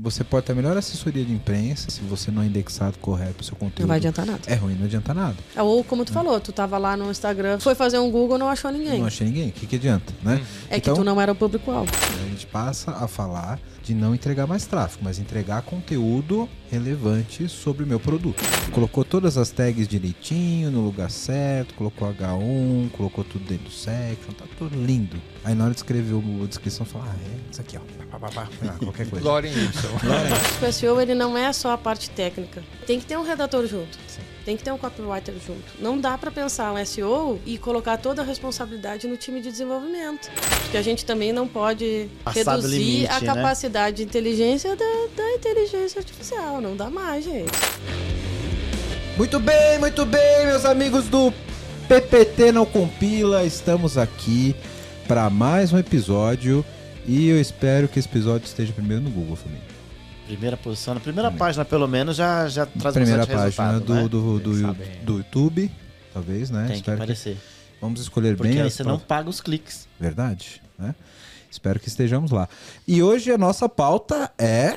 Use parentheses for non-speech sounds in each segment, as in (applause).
Você pode ter a melhor assessoria de imprensa se você não é indexado correto o seu conteúdo. Não vai adiantar nada. É ruim, não adianta nada. Ou como tu falou, tu tava lá no Instagram, foi fazer um Google, não achou ninguém. Não achei ninguém. O que, que adianta, né? É que Então- tu não era o público-alvo. A gente passa a falar de não entregar mais tráfego, mas entregar conteúdo relevante sobre o meu produto. Colocou todas as tags direitinho, no lugar certo, colocou H1, colocou tudo dentro do section, tá tudo lindo. Aí na hora de escrever o- a descrição, fala, ah, é isso aqui, ó. Pá, pá, pá. Ah, qualquer coisa. Glória em Y. O SEO, ele não é só a parte técnica. Tem que ter um redator junto. Tem que ter um copywriter junto. Não dá pra pensar um SEO e colocar toda a responsabilidade no time de desenvolvimento. Porque a gente também não pode Passar do reduzir limite, a né? capacidade de inteligência da, da inteligência artificial. Não dá mais, gente. Muito bem, muito bem, meus amigos do PPT Não Compila. Estamos aqui para mais um episódio e eu espero que esse episódio esteja primeiro no Google, família. Primeira posição, na primeira página, pelo menos, já, já traz Primeira bastante página resultado, do, né? do, do, que do YouTube, talvez, né? Tem que Espero aparecer. Vamos escolher Porque bem aí as você não paga os cliques. Verdade, né? Espero que estejamos lá. E hoje a nossa pauta é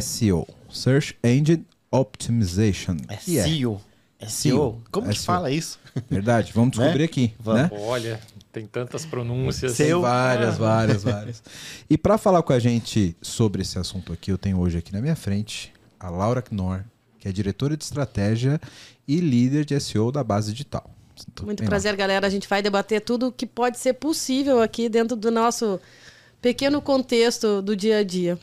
SEO, Search Engine Optimization. É que SEO. É SEO. Como que SEO. fala isso? Verdade, vamos (laughs) Né? descobrir aqui, Vamos. né? Olha, tem tantas pronúncias. Seu- Tem várias, várias, várias. (laughs) E para falar com a gente sobre esse assunto aqui, eu tenho hoje aqui na minha frente a Laura Knorr, que é diretora de estratégia e líder de SEO da base digital. Muito vem lá. prazer, galera. A gente vai debater tudo que pode ser possível aqui dentro do nosso pequeno contexto do dia a dia.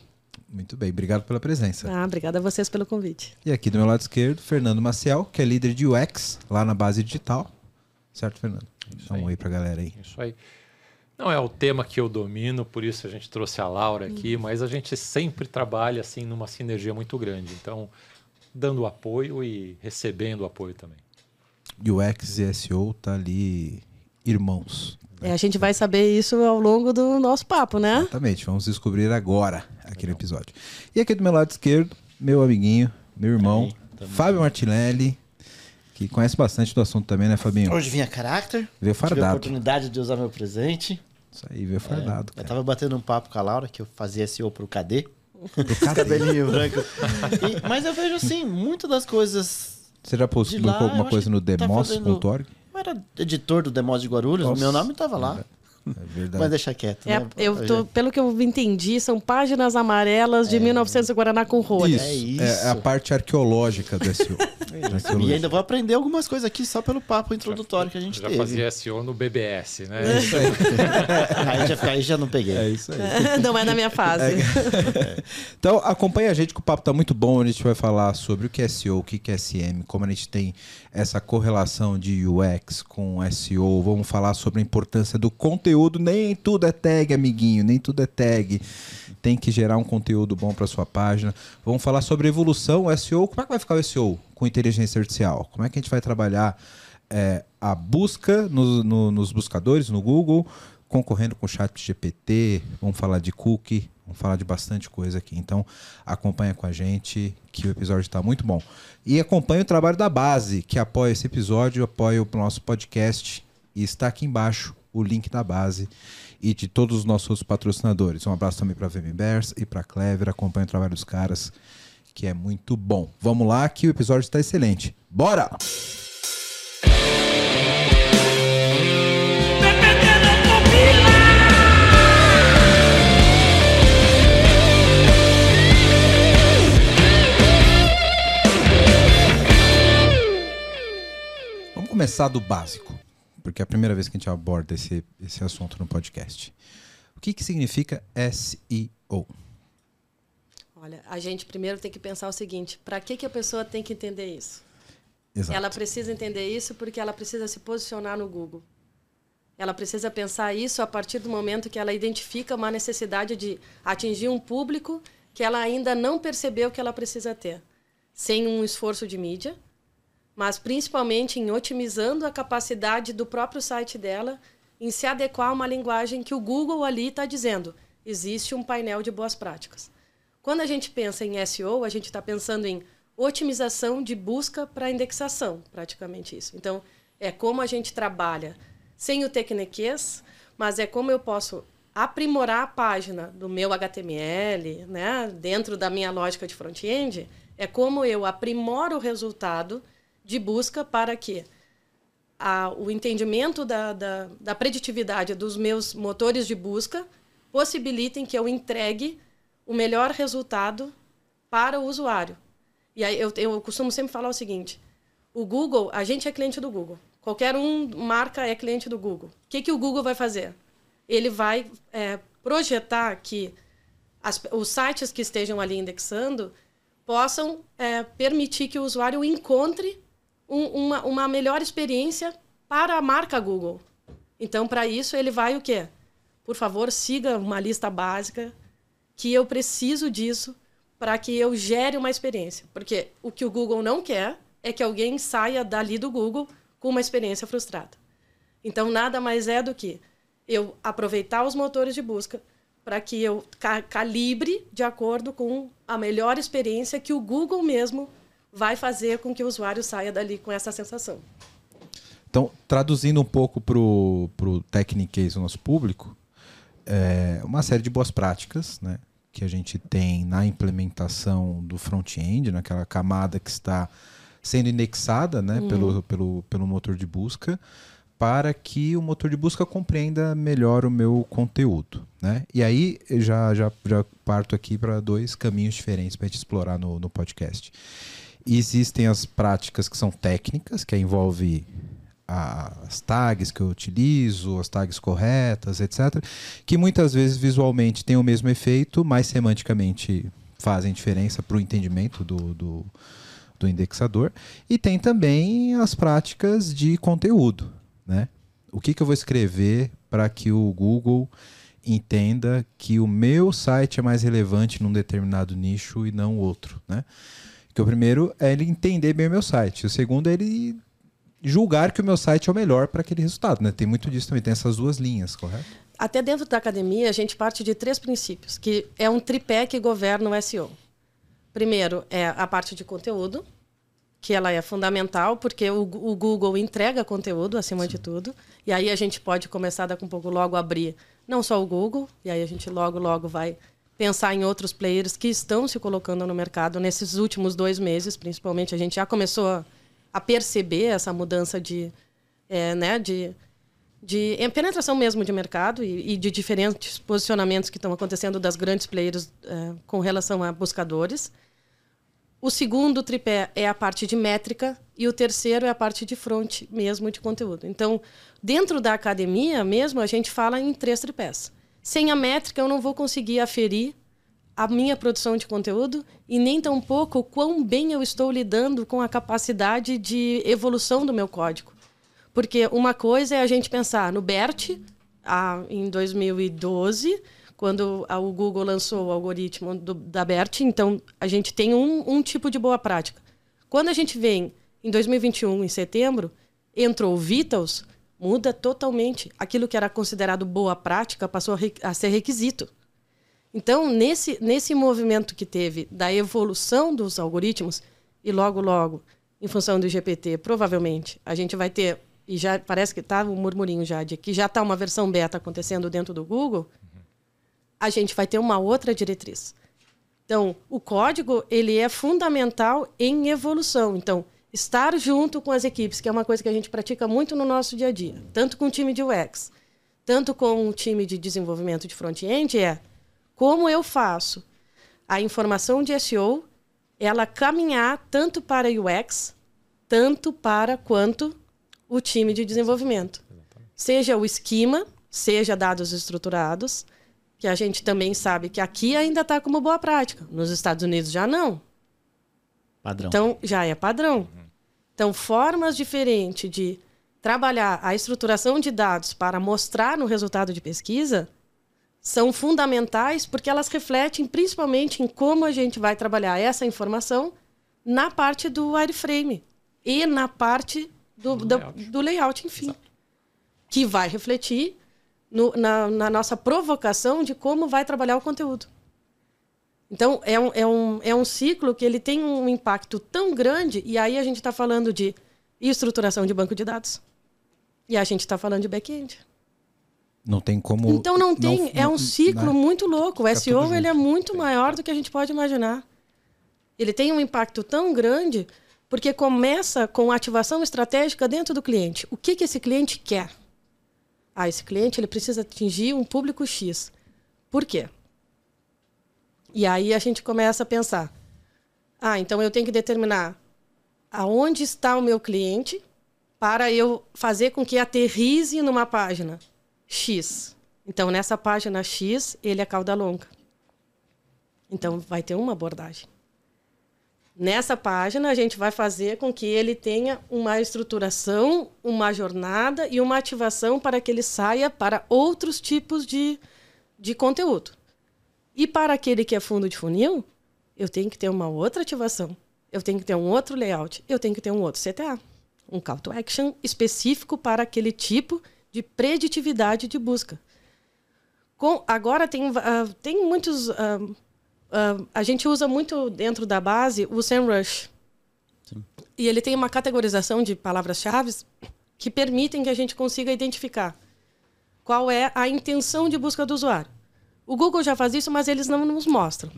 Muito bem, obrigado pela presença. Ah, obrigada a vocês pelo convite. E aqui do meu lado esquerdo, Fernando Maciel, que é líder de UX lá na base digital. Certo, Fernando? Dá um aí. oi pra galera aí. Isso aí. Não é o tema que eu domino, por isso a gente trouxe a Laura aqui, mas a gente sempre trabalha assim numa sinergia muito grande. Então, dando apoio e recebendo apoio também. UX e SEO tá ali irmãos. É, a gente vai saber isso ao longo do nosso papo, né? Exatamente, vamos descobrir agora aqui no episódio. E aqui do meu lado esquerdo, meu amiguinho, meu irmão. Fábio Martinelli, que conhece bastante do assunto também, né, Fabinho? Hoje vinha caráter. Veio Tive a fardado. oportunidade de usar meu presente. Isso aí, veio fardado, Eu cara. tava batendo um papo com a Laura, que eu fazia SEO pro KD. Do cadê? Cabelinho branco. E- mas eu vejo assim, muitas das coisas. Você já publicou lá, eu alguma coisa no tá demos.org? Eu era editor do Demos de Guarulhos, Nossa. meu nome tava lá. É verdade. Mas deixa quieto. É, né? eu tô, pelo que eu entendi, são páginas amarelas de 1900 Guaraná com rolha. Isso, É é, isso. a parte arqueológica do (laughs) SEO. E ainda vou aprender algumas coisas aqui só pelo papo introdutório que a gente Já teve. fazia SEO no BBS, É né? isso aí. (laughs) aí, já, aí já não peguei. É isso aí. (laughs) Não é da minha fase. Então acompanha a gente que o papo tá muito bom. A gente vai falar sobre o que é SEO, o que é SM, como a gente tem essa correlação de UX com SEO. Vamos falar sobre a importância do conteúdo. Nem tudo é tag, amiguinho, nem tudo é tag. Tem que gerar um conteúdo bom para sua página. Vamos falar sobre evolução, SEO. Como é que vai ficar o SEO com inteligência artificial? Como é que a gente vai trabalhar é, a busca no- no- nos buscadores, no Google, concorrendo com o chat GPT, vamos falar de cookie, vamos falar de bastante coisa aqui. Então, acompanha com a gente, que o episódio está muito bom. E acompanha o trabalho da base, que apoia esse episódio, apoia o nosso podcast. E está aqui embaixo o link da base e de todos os nossos patrocinadores. Um abraço também para a e para a Clever. Acompanha o trabalho dos caras, que é muito bom. Vamos lá, que o episódio está excelente. Bora! Vamos começar do básico, porque é a primeira vez que a gente aborda esse, esse assunto no podcast. O que, que significa SEO? Olha, a gente primeiro tem que pensar o seguinte: para que, que a pessoa tem que entender isso? Exato. Ela precisa entender isso porque ela precisa se posicionar no Google. Ela precisa pensar isso a partir do momento que ela identifica uma necessidade de atingir um público que ela ainda não percebeu que ela precisa ter, sem um esforço de mídia, mas principalmente em otimizando a capacidade do próprio site dela em se adequar a uma linguagem que o Google ali está dizendo. Existe um painel de boas práticas. Quando a gente pensa em SEO, a gente está pensando em otimização de busca para indexação, praticamente isso. Então, é como a gente trabalha sem o tecniquez, mas é como eu posso aprimorar a página do meu HTML, né, dentro da minha lógica de front-end, é como eu aprimoro o resultado de busca para que a, o entendimento da, da, da preditividade dos meus motores de busca possibilitem que eu entregue o melhor resultado para o usuário. E aí eu, eu costumo sempre falar o seguinte: o Google, a gente é cliente do Google. Qualquer um marca é cliente do Google. O que, que o Google vai fazer? Ele vai é, projetar que as, os sites que estejam ali indexando possam é, permitir que o usuário encontre um, uma, uma melhor experiência para a marca Google. Então, para isso, ele vai o quê? Por favor, siga uma lista básica que eu preciso disso para que eu gere uma experiência. Porque o que o Google não quer é que alguém saia dali do Google com uma experiência frustrada. Então, nada mais é do que eu aproveitar os motores de busca para que eu ca calibre de acordo com a melhor experiência que o Google mesmo vai fazer com que o usuário saia dali com essa sensação. Então, traduzindo um pouco para o Technicase, o nosso público, é uma série de boas práticas né, que a gente tem na implementação do front-end, naquela camada que está sendo indexada né, uhum. pelo, pelo, pelo motor de busca, para que o motor de busca compreenda melhor o meu conteúdo. Né? E aí já, já, já parto aqui para dois caminhos diferentes para a gente explorar no, no podcast. Existem as práticas que são técnicas, que envolve as tags que eu utilizo, as tags corretas, etc., que muitas vezes visualmente têm o mesmo efeito, mas semanticamente fazem diferença para o entendimento do, do, do, indexador. E tem também as práticas de conteúdo. Né? O que, que eu vou escrever para que o Google entenda que o meu site é mais relevante num determinado nicho e não outro. Né? Que o primeiro é ele entender bem o meu site. O segundo é ele julgar que o meu site é o melhor para aquele resultado. Né? Tem muito disso também, tem essas duas linhas, correto? Até dentro da academia, a gente parte de três princípios, que é um tripé que governa o SEO. Primeiro é a parte de conteúdo, que ela é fundamental, porque o, o Google entrega conteúdo acima Sim. de tudo. E aí a gente pode começar daqui a um pouco logo abrir não só o Google, e aí a gente logo, logo vai pensar em outros players que estão se colocando no mercado nesses últimos dois meses, principalmente. A gente já começou a a perceber essa mudança de, é, né, de, de penetração mesmo de mercado e, e, de diferentes posicionamentos que estão acontecendo das grandes players é, com relação a buscadores. O segundo tripé é a parte de métrica e o terceiro é a parte de front mesmo de conteúdo. Então, dentro da academia mesmo, a gente fala em três tripés. Sem a métrica, eu não vou conseguir aferir a minha produção de conteúdo e nem tampouco quão bem eu estou lidando com a capacidade de evolução do meu código. Porque uma coisa é a gente pensar no BERT, a, em 2012, quando a, o Google lançou o algoritmo do, da BERT, então a gente tem um, um tipo de boa prática. Quando a gente vem em 2021, em setembro, entrou o Vitals, muda totalmente. Aquilo que era considerado boa prática passou a, ser requisito. Então, nesse, nesse movimento que teve da evolução dos algoritmos, e logo, logo, em função do GPT, provavelmente, a gente vai ter, e já parece que está um murmurinho já, de que já está uma versão beta acontecendo dentro do Google, a gente vai ter uma outra diretriz. Então, o código ele é fundamental em evolução. Então, estar junto com as equipes, que é uma coisa que a gente pratica muito no nosso dia a dia, tanto com o time de UX, tanto com o time de desenvolvimento de front-end, é como eu faço a informação de SEO ela caminhar tanto para UX, tanto para quanto o time de desenvolvimento. Seja o esquema, seja dados estruturados, que a gente também sabe que aqui ainda está como boa prática. Nos Estados Unidos já não. Padrão. Então, já é padrão. Então, formas diferentes de trabalhar a estruturação de dados para mostrar no resultado de pesquisa são fundamentais porque elas refletem principalmente em como a gente vai trabalhar essa informação na parte do wireframe e na parte do, do, layout. do layout, enfim. Exato. Que vai refletir no, na, na, nossa provocação de como vai trabalhar o conteúdo. Então, é um, é, um, é um ciclo que ele tem um impacto tão grande, e aí a gente está falando de estruturação de banco de dados. E a gente está falando de back-end. Não tem como. Então não tem, é um ciclo né? muito louco. O SEO ele é muito maior do que a gente pode imaginar. Ele tem um impacto tão grande porque começa com ativação estratégica dentro do cliente. O que, que esse cliente quer? Ah, esse cliente ele precisa atingir um público X. Por quê? E aí a gente começa a pensar: ah, então eu tenho que determinar aonde está o meu cliente para eu fazer com que aterrize numa página X. Então, nessa página X, ele é cauda longa. Então, vai ter uma abordagem. Nessa página, a gente vai fazer com que ele tenha uma estruturação, uma jornada e uma ativação para que ele saia para outros tipos de, de conteúdo. E para aquele que é fundo de funil, eu tenho que ter uma outra ativação. Eu tenho que ter um outro layout. Eu tenho que ter um outro CTA. Um call to action específico para aquele tipo de preditividade de busca. Com, agora tem, uh, tem muitos. Uh, uh, a gente usa muito dentro da base o SEMrush. E ele tem uma categorização de palavras-chave que permitem que a gente consiga identificar qual é a intenção de busca do usuário. O Google já faz isso, mas eles não nos mostram.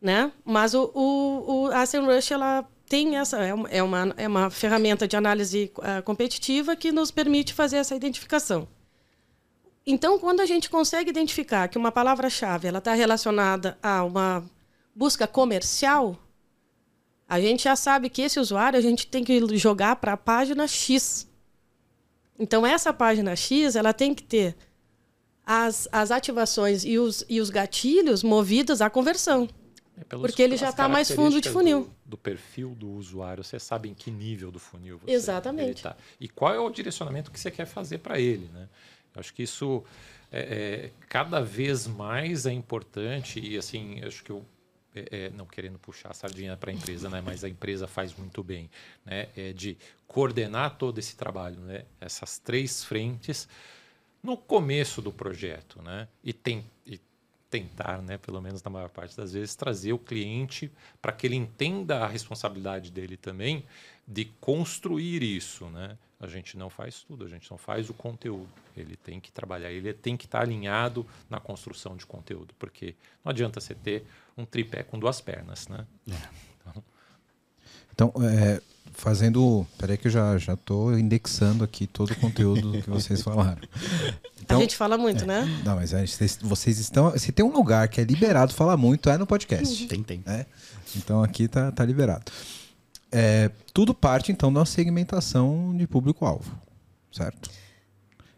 Né? Mas o, o, o, a SEMrush ela tem essa é uma, é uma, é ferramenta de análise uh, competitiva que nos permite fazer essa identificação. Então, quando a gente consegue identificar que uma palavra-chave ela está relacionada a uma busca comercial, a gente já sabe que esse usuário a gente tem que jogar para a página X. Então, essa página X ela tem que ter as, as ativações e os, e os gatilhos movidos à conversão. É pelos- Porque ele já pelas tá mais fundo de funil. Do, do perfil do usuário, você sabe em que nível do funil você Exatamente. ele tá. E qual é o direcionamento que você quer fazer para ele. Né? Eu acho que isso é, é, cada vez mais é importante e assim, acho que eu é, é, não querendo puxar a sardinha para a empresa, né, mas a empresa faz muito bem, né, é de coordenar todo esse trabalho, né, essas três frentes no começo do projeto, né, e, tem, e tentar, né, pelo menos na maior parte das vezes, trazer o cliente para que ele entenda a responsabilidade dele também de construir isso, né? A gente não faz tudo, a gente não faz o conteúdo. Ele tem que trabalhar, ele tem que estar alinhado na construção de conteúdo, porque não adianta você ter um tripé com duas pernas, né? Então, é, fazendo. Peraí, que eu já, já tô indexando aqui todo o conteúdo que vocês (laughs) falaram. Então, a gente fala muito, né? Não, mas a gente- vocês, vocês estão. Se tem um lugar que é liberado falar muito, é no podcast. Tem, tem. né? Então aqui tá, tá liberado. É, tudo parte, então, da segmentação de público-alvo, certo?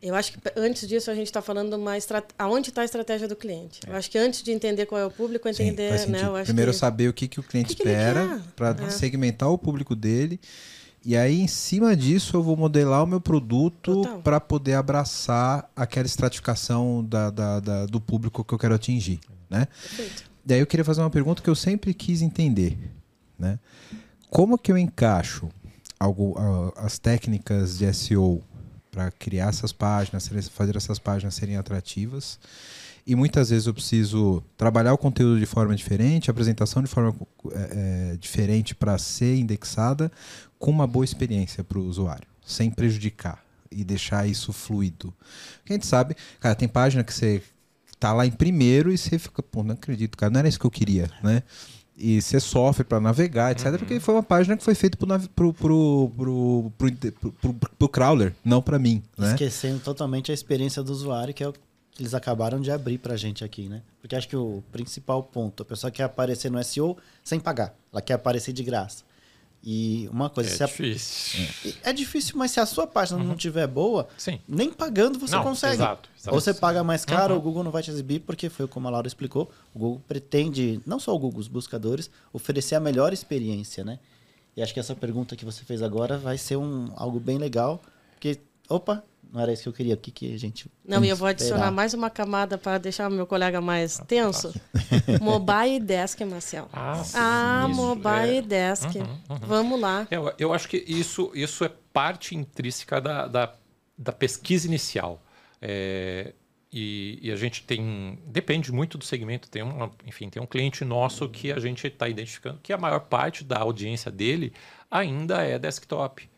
Eu acho que antes disso a gente está falando uma estra... aonde está a estratégia do cliente. Eu acho que antes de entender qual é o público, Sim, entender, faz né? Primeiro que... saber o que, que o cliente O que espera para É. segmentar o público dele. E aí, em cima disso, eu vou modelar o meu produto para poder abraçar aquela estratificação da, da- da- do público que eu quero atingir. Né? Perfeito. Daí eu queria fazer uma pergunta que eu sempre quis entender. Né? Como que eu encaixo algo, as técnicas de SEO para criar essas páginas, fazer essas páginas serem atrativas? E muitas vezes eu preciso trabalhar o conteúdo de forma diferente, a apresentação de forma é, é, diferente para ser indexada, com uma boa experiência para o usuário, sem prejudicar e deixar isso fluido. Porque a gente sabe, cara, tem página que você tá lá em primeiro e você fica, pô, não acredito, cara, não era isso que eu queria, né? E você sofre para navegar, etc. Porque foi uma página que foi feita pro, pro, pro, pro, pro, pro, pro- crawler, não para mim, né? Esquecendo totalmente a experiência do usuário, que é o que eles acabaram de abrir pra gente aqui, né? Porque acho que o principal ponto, a pessoa quer aparecer no SEO sem pagar. Ela quer aparecer de graça. E uma coisa, se É a- difícil. é difícil, mas se a sua página não tiver boa, Sim. nem pagando você Não, consegue. exato, exato. Ou você paga mais caro, Uhum. o Google não vai te exibir, porque foi como a Laura explicou, o Google pretende, não só o Google, os buscadores, oferecer a melhor experiência, né? E acho que essa pergunta que você fez agora vai ser um, algo bem legal, porque, opa, não era isso que eu queria, o que, que a gente... Não, e eu vou adicionar esperar? mais uma camada para deixar o meu colega mais tenso. (laughs) Mobile Desk, Marcel. Ah, sim, Ah, isso, Mobile é. Desk. Uhum, uhum. Vamos lá. Eu, eu acho que isso, isso é parte intrínseca da, da, da pesquisa inicial. É, e, e a gente tem. Depende muito do segmento. Tem uma, enfim, tem um cliente nosso que a gente está identificando que a maior parte da audiência dele ainda é desktop.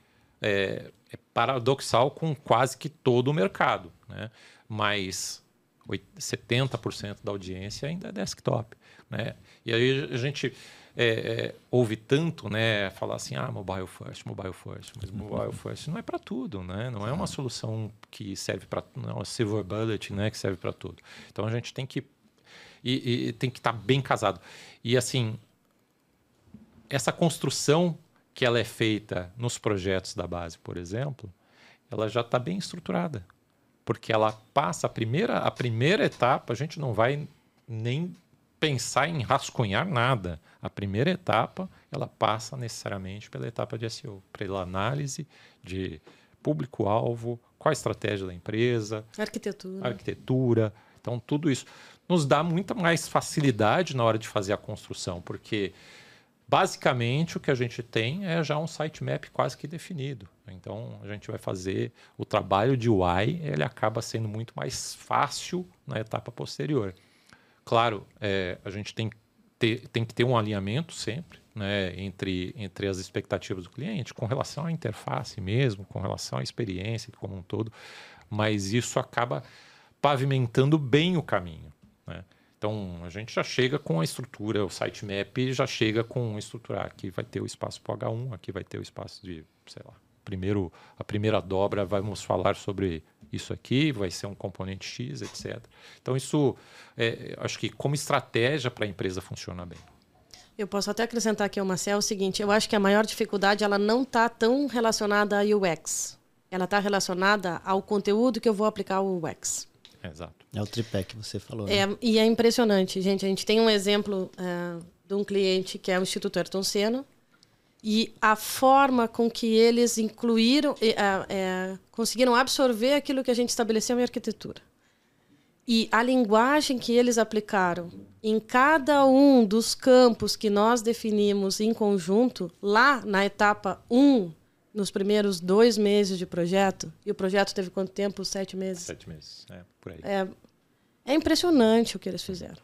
É, é paradoxal com quase que todo o mercado. Né? mas 70% da audiência ainda é desktop. Né? E aí a gente é, é, ouve tanto né, falar assim, ah, mobile first, mobile first, mas uhum. mobile first não é para tudo, né? não é uma solução que serve para, não é uma silver bullet né, que serve para tudo. Então a gente tem que e, e tem que estar tá bem casado. E assim, essa construção que ela é feita nos projetos da base, por exemplo, ela já está bem estruturada porque ela passa a primeira, a primeira etapa, a gente não vai nem pensar em rascunhar nada. A primeira etapa, ela passa necessariamente pela etapa de SEO, pela análise de público-alvo, qual a estratégia da empresa, arquitetura. arquitetura. Então, tudo isso nos dá muita mais facilidade na hora de fazer a construção, porque Basicamente, o que a gente tem é já um sitemap quase que definido. Então, a gente vai fazer o trabalho de UI, ele acaba sendo muito mais fácil na etapa posterior. Claro, é, a gente tem, ter, tem que ter um alinhamento sempre né, entre, entre as expectativas do cliente, com relação à interface mesmo, com relação à experiência como um todo, mas isso acaba pavimentando bem o caminho. Né? Então, a gente já chega com a estrutura, o sitemap já chega com estruturar. Aqui vai ter o espaço para o H1, aqui vai ter o espaço de, sei lá, primeiro, a primeira dobra, vamos falar sobre isso aqui, vai ser um componente X, etc. Então, isso, é, acho que como estratégia para a empresa funciona bem. Eu posso até acrescentar aqui, Marcel, o seguinte, eu acho que a maior dificuldade, ela não está tão relacionada à UX. Ela está relacionada ao conteúdo que eu vou aplicar ao UX. Exato. É o tripé que você falou. É, né? E é impressionante, gente. A gente tem um exemplo é, de um cliente que é o Instituto Ayrton Senna. E a forma com que eles incluíram, é, é, conseguiram absorver aquilo que a gente estabeleceu em arquitetura. E a linguagem que eles aplicaram em cada um dos campos que nós definimos em conjunto, lá na etapa 1 nos primeiros dois meses de projeto, e o projeto teve quanto tempo? Sete meses? Sete meses, é, por aí. É, é impressionante o que eles fizeram.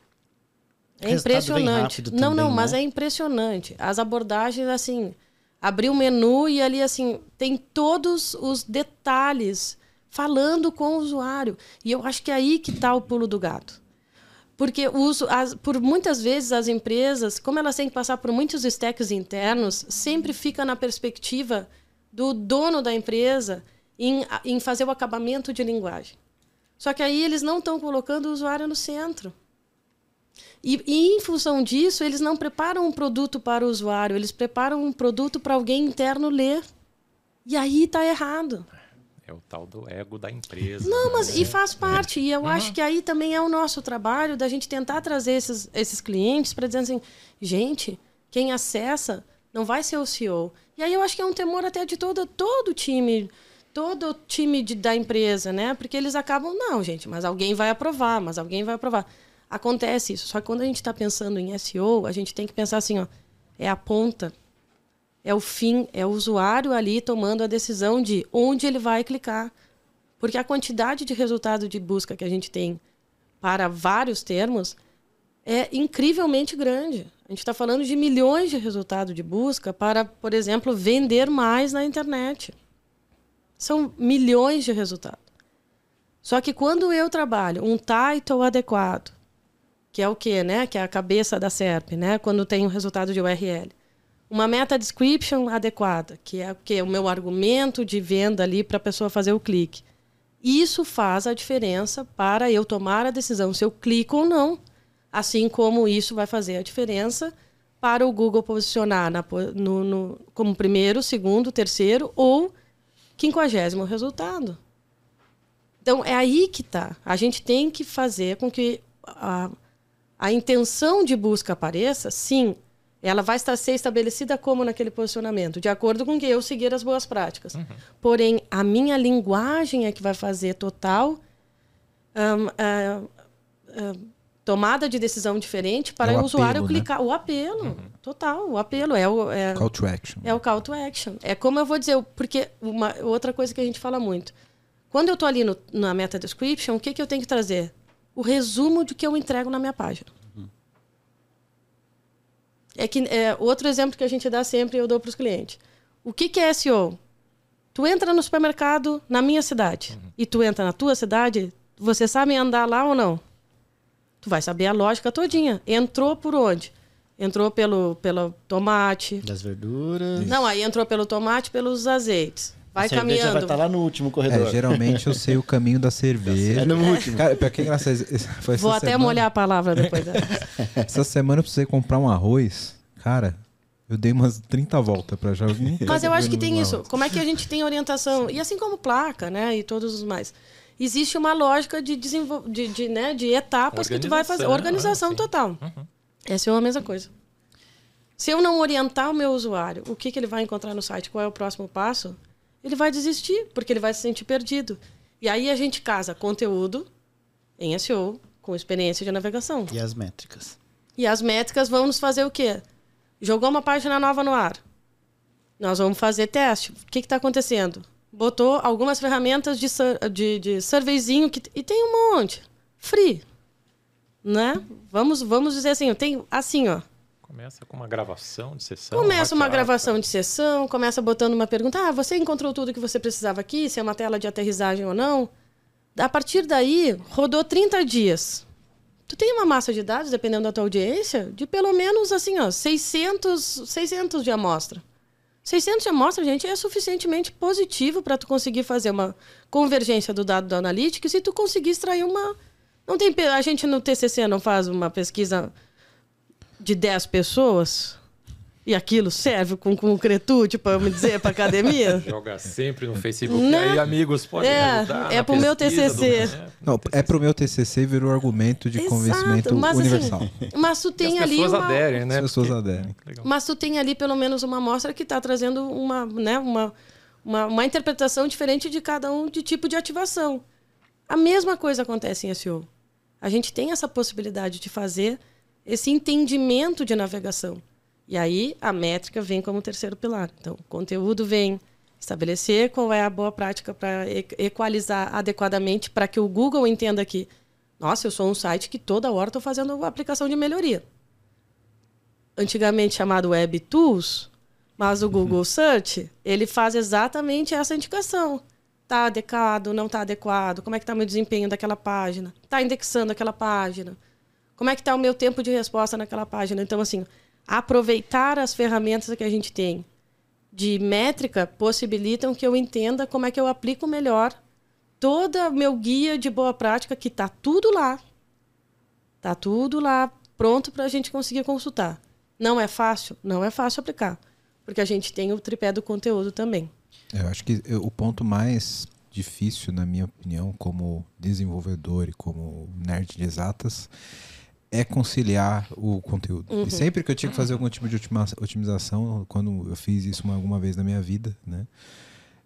É impressionante. Não, também, não, né? mas é impressionante. As abordagens, assim, abrir o menu e ali, assim, tem todos os detalhes falando com o usuário. E eu acho que é aí que está o pulo do gato. Porque uso, as, por muitas vezes as empresas, como elas têm que passar por muitos stacks internos, sempre fica na perspectiva do dono da empresa em, em fazer o acabamento de linguagem. Só que aí eles não estão colocando o usuário no centro. E, e, em função disso, eles não preparam um produto para o usuário, eles preparam um produto para alguém interno ler. E aí está errado. É o tal do ego da empresa. Não, mas né? e faz parte. E eu uhum. acho que aí também é o nosso trabalho da gente tentar trazer esses, esses clientes para dizer assim, gente, quem acessa não vai ser o CEO. E aí eu acho que é um temor até de todo, todo time, todo o time de, da empresa, né? Porque eles acabam, não, gente, mas alguém vai aprovar, mas alguém vai aprovar. Acontece isso. Só que quando a gente está pensando em SEO, a gente tem que pensar assim, ó, é a ponta, é o fim, é o usuário ali tomando a decisão de onde ele vai clicar. Porque a quantidade de resultado de busca que a gente tem para vários termos é incrivelmente grande. A gente está falando de milhões de resultados de busca para, por exemplo, vender mais na internet. São milhões de resultados. Só que quando eu trabalho um title adequado, que é o quê, né? Que é a cabeça da SERP, né? Quando tem o um resultado de URL. Uma meta description adequada, que é o quê? O meu argumento de venda ali para a pessoa fazer o clique. Isso faz a diferença para eu tomar a decisão se eu clico ou não Assim como isso vai fazer a diferença para o Google posicionar na, no, no, como primeiro, segundo, terceiro ou quinquagésimo resultado. Então, é aí que está. A gente tem que fazer com que a, a intenção de busca apareça, sim, ela vai estar ser estabelecida como naquele posicionamento, de acordo com que eu seguir as boas práticas. Uhum. Porém, a minha linguagem é que vai fazer total um, uh, uh, tomada de decisão diferente para é o, o usuário apelo, né? clicar. Né? O apelo, uhum. total. O apelo é o. É, call to action. É o call to action. É como eu vou dizer, porque uma outra coisa que a gente fala muito. Quando eu estou ali no, na meta description, o que, que eu tenho que trazer? O resumo do que eu entrego na minha página. Uhum. É que é, outro exemplo que a gente dá sempre eu dou para os clientes. O que, que é SEO? Tu entra no supermercado na minha cidade uhum. e tu entra na tua cidade, Você sabe andar lá ou não? Tu vai saber a lógica todinha. Entrou por onde? Entrou pelo, pelo tomate. Das verduras. Não, aí entrou pelo tomate, pelos azeites. Vai a cerveja caminhando. vai estar lá no último corredor. É, geralmente eu sei o caminho da cerveja. É no último. Cara, pior que é engraçado. Foi essa Vou até semana- molhar a palavra depois dessa. (laughs) Essa semana eu precisei comprar um arroz. Cara, eu dei umas 30 voltas pra já. Mas eu acho que tem isso. Como é que a gente tem orientação? E assim como placa, né? E todos os mais. Existe uma lógica de, desenvol... de, de, né? de etapas que tu vai fazer. Organização, Organização né? total. Uhum. Essa é a mesma coisa. Se eu não orientar o meu usuário, o que, que ele vai encontrar no site, qual é o próximo passo, ele vai desistir, porque ele vai se sentir perdido. E aí a gente casa conteúdo em SEO com experiência de navegação. E as métricas. E as métricas vão nos fazer o quê? Jogou uma página nova no ar. Nós vamos fazer teste. O que está acontecendo? Botou algumas ferramentas de, de, de surveyzinho que, e tem um monte. Free. Né? Vamos, vamos dizer assim, tenho assim, ó. Começa com uma gravação de sessão. Começa uma hot gravação de sessão, começa botando uma pergunta. Ah, você encontrou tudo que você precisava aqui, se é uma tela de aterrissagem ou não? A partir daí, rodou 30 dias. Tu tem uma massa de dados, dependendo da tua audiência, de pelo menos assim, ó, 600, 600 de amostra. 600 de amostra, gente, é suficientemente positivo para tu conseguir fazer uma convergência do dado do Analytics e tu conseguir extrair uma... Não tem... A gente no TCC não faz uma pesquisa de 10 pessoas e aquilo serve com concretude para me dizer para academia? (laughs) Joga sempre no Facebook. Não. Aí, amigos, podem É, ajudar. é pro meu TCC. Do... É, Não, é pro meu TCC e virou argumento de Exato, convencimento mas, universal. Assim, mas tu tem as ali pessoas uma, aderem, né? As pessoas Porque- aderem. Mas tu tem ali pelo menos uma amostra que está trazendo uma, né, uma, uma, uma interpretação diferente de cada um de tipo de ativação. A mesma coisa acontece em SEO. A gente tem essa possibilidade de fazer esse entendimento de navegação. E aí a métrica vem como terceiro pilar. Então, o conteúdo vem estabelecer qual é a boa prática para equalizar adequadamente para que o Google entenda que, nossa, eu sou um site que toda hora estou fazendo uma aplicação de melhoria. Antigamente chamado Web Tools, mas o Google Search, ele faz exatamente essa indicação. Está adequado, não está adequado? Como é que está o meu desempenho daquela página? Está indexando aquela página? Como é que está o meu tempo de resposta naquela página? Então, assim, aproveitar as ferramentas que a gente tem de métrica possibilitam que eu entenda como é que eu aplico melhor todo o meu guia de boa prática, que está tudo lá. Está tudo lá, pronto para a gente conseguir consultar. Não é fácil? Não é fácil aplicar. Porque a gente tem o tripé do conteúdo também. Eu acho que eu- o ponto mais difícil, na minha opinião, como desenvolvedor e como nerd de exatas, é conciliar o conteúdo. E sempre que eu tinha que fazer algum tipo de otima- otimização, quando eu fiz isso uma- alguma vez na minha vida, né?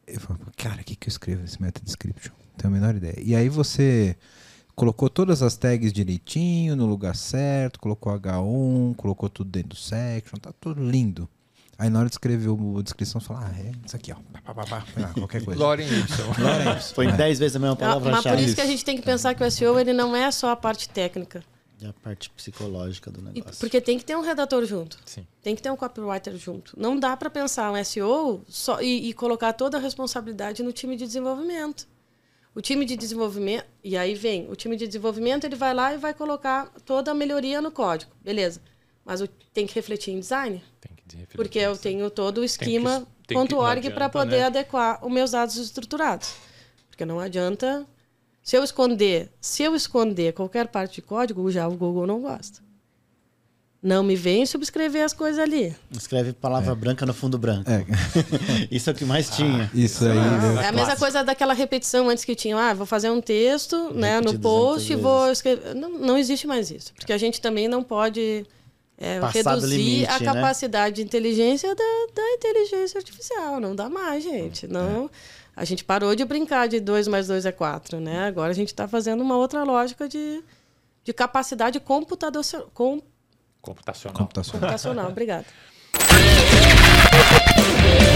Eu falava, cara, o que, que eu escrevo nesse meta description? Não tenho a menor ideia. E aí você colocou todas as tags direitinho, no lugar certo, colocou H1, colocou tudo dentro do section, tá tudo lindo. Aí na hora de escrever o- a descrição, você fala, ah, é isso aqui, ó. Pá, pá, pá, ah, (laughs) qualquer coisa. Lorem Y. (laughs) Foi dez vezes a mesma Ah, Mas palavra-chave. por isso que a gente tem que pensar que o SEO ele não é só a parte técnica. E a parte psicológica do E- negócio. Porque tem que ter um redator junto. Sim. Tem que ter um copywriter junto. Não dá para pensar um SEO só, e, e colocar toda a responsabilidade no time de desenvolvimento. O time de desenvolvimento, e aí vem, o time de desenvolvimento ele vai lá e vai colocar toda a melhoria no código, beleza. Mas o- tem que refletir em design, Tem que refletir porque eu tenho todo o que- esquema tem que- não .org para poder né? adequar os meus dados estruturados. Porque não adianta se eu esconder, se eu esconder qualquer parte de código, já o Google não gosta. Não me vem subscrever as coisas ali. Escreve palavra branca no fundo branco. É, (laughs) Isso é o que mais tinha. isso aí. É né? a mesma coisa daquela repetição antes que tinha, ah, vou fazer um texto, né, no post e 200 vou escrever. Não, não existe mais isso, porque a gente também não pode é, reduzir limite, a né? capacidade de inteligência da, da inteligência artificial. Não dá mais, gente. Não. A gente parou de brincar de 2 mais 2 é 4, né? Agora a gente está fazendo uma outra lógica de, de capacidade computador- com- Computacional. Computacional. computacional. Obrigada. (laughs)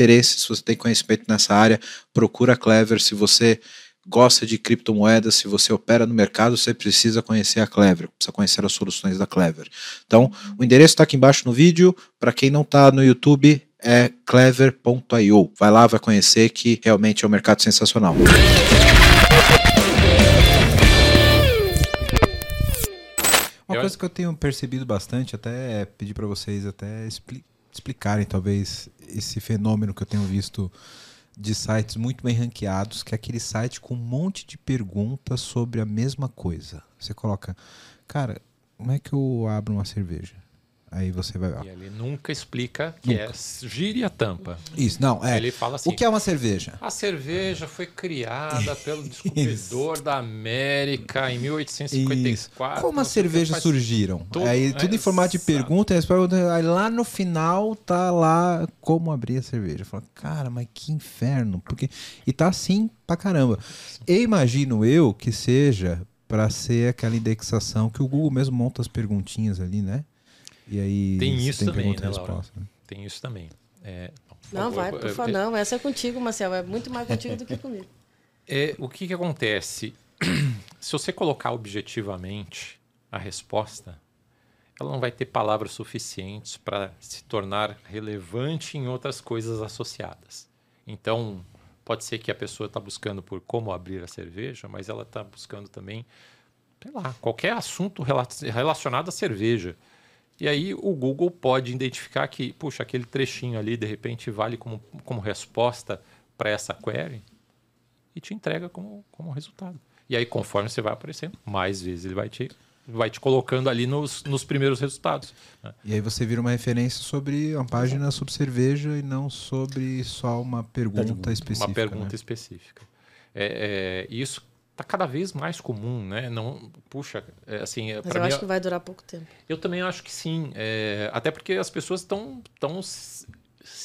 interesse, se você tem conhecimento nessa área, procura a Clever. Se você gosta de criptomoedas, se você opera no mercado, você precisa conhecer a Clever, precisa conhecer as soluções da Clever. Então, o endereço está aqui embaixo no vídeo. Para quem não está no YouTube, é clever.io. Vai lá, vai conhecer que realmente é um mercado sensacional. Uma coisa que eu tenho percebido bastante, até pedir para vocês até expli- explicarem talvez esse fenômeno que eu tenho visto de sites muito bem ranqueados, que é aquele site com um monte de perguntas sobre a mesma coisa. Você coloca, cara, como é que eu abro uma cerveja? Aí você vai. E ele nunca explica que é gire a tampa. Isso, não, é. Ele fala assim. O que é uma cerveja? A cerveja foi criada (laughs) pelo descobridor da América em 1854. Como as cervejas surgiram? todo- aí tudo em formato de pergunta, e as perguntas- aí lá no final tá lá como abrir a cerveja. Fala, cara, mas que inferno. Porque... E tá assim pra caramba. Eu imagino eu que seja pra ser aquela indexação que o Google mesmo monta as perguntinhas ali, né? E aí Tem isso também, pergunta e né, Laura? resposta, né? Tem isso também. É, Não, favor, vai, por é, favor. Não, essa é contigo, Marcel. É muito mais contigo do que comigo. (laughs) É, o que, que acontece? (clears throat) Se você colocar objetivamente a resposta, ela não vai ter palavras suficientes para se tornar relevante em outras coisas associadas. Então, pode ser que a pessoa está buscando por como abrir a cerveja, mas ela está buscando também, sei lá, qualquer assunto rela- relacionado à cerveja. E aí o Google pode identificar que, puxa, aquele trechinho ali de repente vale como, como resposta para essa query e te entrega como, como resultado. E aí, conforme você vai aparecendo, mais vezes ele vai te, vai te colocando ali nos, nos primeiros resultados. né? E aí você vira uma referência sobre uma página sobre cerveja e não sobre só uma pergunta específica. Uma pergunta né? específica. É, é, isso está cada vez mais comum, né? Não, puxa, é, assim, Mas para eu mim, acho que vai durar pouco tempo. eu também acho que sim. é, até porque as pessoas estão tão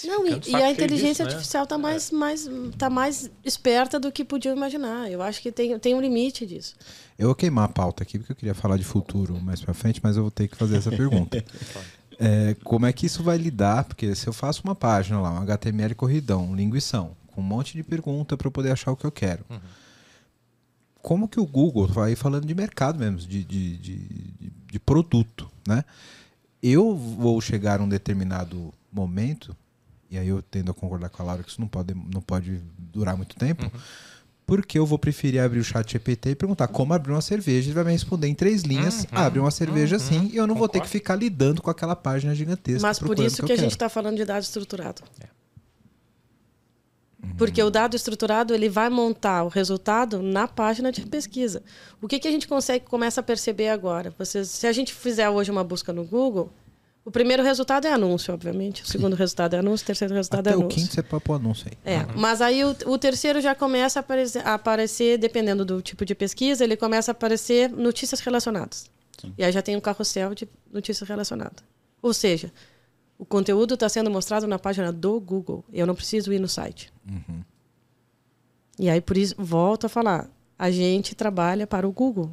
Não, e, e a inteligência artificial está mais, mais, tá mais esperta do que podiam imaginar. Eu acho que tem, tem um limite disso. Eu vou queimar a pauta aqui porque eu queria falar de futuro mais pra frente, mas eu vou ter que fazer essa pergunta. (laughs) É, como é que isso vai lidar? Porque se eu faço uma página lá, um HTML corridão, um linguição, com um monte de pergunta para eu poder achar o que eu quero. Como que o Google vai falando de mercado mesmo, de, de, de, de- de produto, né? Eu vou chegar a um determinado momento, e aí eu tendo a concordar com a Laura que isso não pode, não pode durar muito tempo, porque eu vou preferir abrir o chat GPT e perguntar como abrir uma cerveja. Ele vai me responder em três linhas. Uhum, abre uma cerveja assim e eu não vou ter que concordo. ficar lidando com aquela página gigantesca. Mas por isso o que, a gente está falando de dado estruturado. É. Porque o dado estruturado ele vai montar o resultado na página de pesquisa. O que, que a gente consegue começa a perceber agora? Vocês, se a gente fizer hoje uma busca no Google, o primeiro resultado é anúncio, obviamente. O segundo resultado é anúncio, o terceiro resultado Até é o anúncio. quinto você pode pôr anúncio aí. É, mas aí o, o terceiro já começa a aparecer, a aparecer, dependendo do tipo de pesquisa, ele começa a aparecer notícias relacionadas. E aí já tem um carrossel de notícias relacionadas. Ou seja, o conteúdo está sendo mostrado na página do Google. Eu não preciso ir no site. E aí, por isso, volto a falar, a gente trabalha para o Google.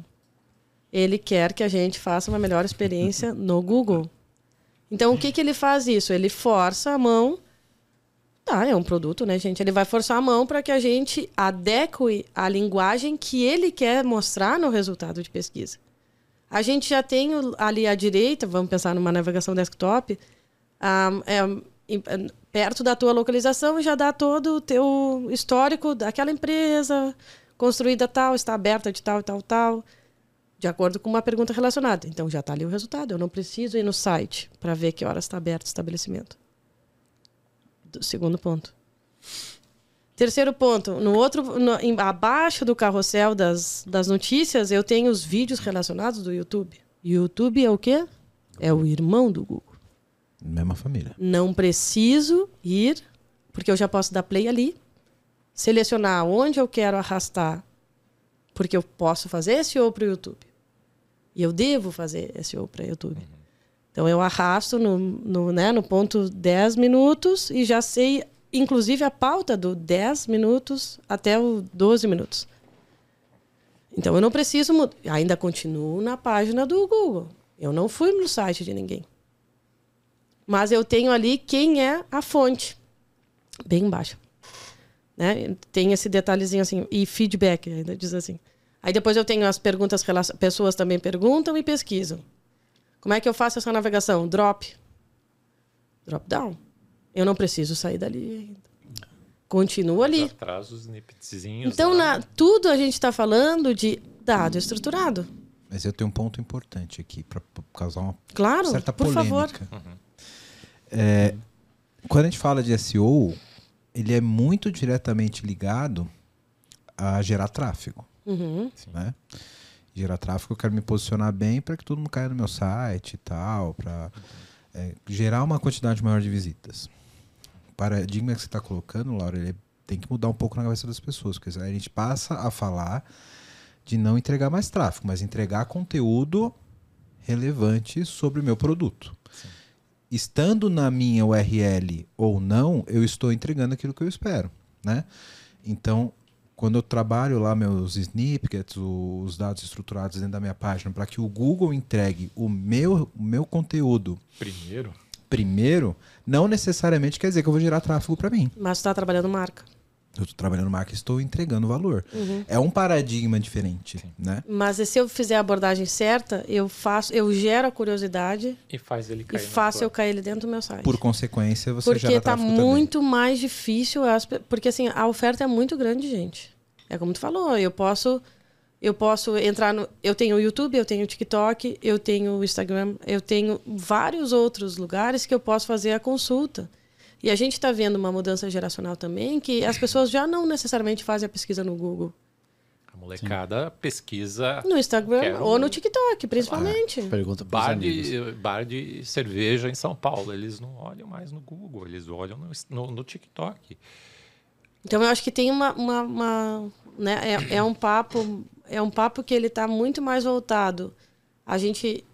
Ele quer que a gente faça uma melhor experiência (laughs) no Google. Então, o que, que ele faz isso? Ele força a mão Tá, é um produto, né, gente? Ele vai forçar a mão para que a gente adeque a linguagem que ele quer mostrar no resultado de pesquisa. A gente já tem ali à direita, vamos pensar numa navegação desktop, em- é, perto da tua localização e já dá todo o teu histórico daquela empresa, construída tal, está aberta de tal, tal, tal, de acordo com uma pergunta relacionada. Então já está ali o resultado. Eu não preciso ir no site para ver que horas está aberto o estabelecimento. Do- Segundo ponto. Terceiro ponto, no outro, no- em- abaixo do carrossel das, das notícias, eu tenho os vídeos relacionados do YouTube. YouTube é o quê? É o irmão do Google. Mesma família. Não preciso ir Porque eu já posso dar play ali, selecionar onde eu quero arrastar, porque eu posso fazer SEO para o YouTube. E eu devo fazer SEO para o YouTube. Então eu arrasto no, no, né, no ponto 10 minutos e já sei, inclusive, a pauta do 10 minutos até o 12 minutos. Então eu não preciso mudar. Ainda continuo na página do Google. Eu não fui no site de ninguém. Mas eu tenho ali quem é a fonte. Bem embaixo. Né? Tem esse detalhezinho assim. E feedback, ainda diz assim. Aí depois eu tenho as perguntas, pessoas também perguntam e pesquisam. Como é que eu faço essa navegação? Drop. Drop down. Eu não preciso sair dali ainda. Continuo ali. Traz os snippetzinhos. Então, na, tudo a gente está falando de dado estruturado. Mas eu tenho um ponto importante aqui para causar uma claro, certa por polêmica. Favor. Uhum. É, quando a gente fala de SEO, ele é muito diretamente ligado a gerar tráfego. Uhum. Né? Gerar tráfego, eu quero me posicionar bem para que todo mundo caia no meu site e tal, para é, gerar uma quantidade maior de visitas. O paradigma que você está colocando, Laura, ele tem que mudar um pouco na cabeça das pessoas, porque a gente passa a falar de não entregar mais tráfego, mas entregar conteúdo relevante sobre o meu produto. Sim. Estando na minha URL ou não, eu estou entregando aquilo que eu espero, né? Então, quando eu trabalho lá meus snippets, os dados estruturados dentro da minha página, para que o Google entregue o meu, o meu conteúdo primeiro, primeiro, não necessariamente quer dizer que eu vou gerar tráfego para mim. Mas está trabalhando marca. Eu estou trabalhando marca e estou entregando valor. Uhum. É um paradigma diferente, né? Mas se eu fizer a abordagem certa, eu faço, eu gero a curiosidade e faz ele cair. E faço eu cair ele dentro do meu site. Por consequência, você porque gera tá tráfego muito também. mais difícil, porque assim a oferta é muito grande, gente. É como tu falou, eu posso eu posso entrar no eu tenho o YouTube, eu tenho o TikTok, eu tenho o Instagram, eu tenho vários outros lugares que eu posso fazer a consulta. E a gente está vendo uma mudança geracional também, que as pessoas já não necessariamente fazem a pesquisa no Google. A molecada Sim. pesquisa. No Instagram ou no TikTok, principalmente. Ah, pergunta bar de, bar de cerveja em São Paulo. Eles não olham mais no Google, eles olham no, no, no TikTok. Então eu acho que tem uma. uma, uma né, é, é um papo. É um papo que ele está muito mais voltado. A gente.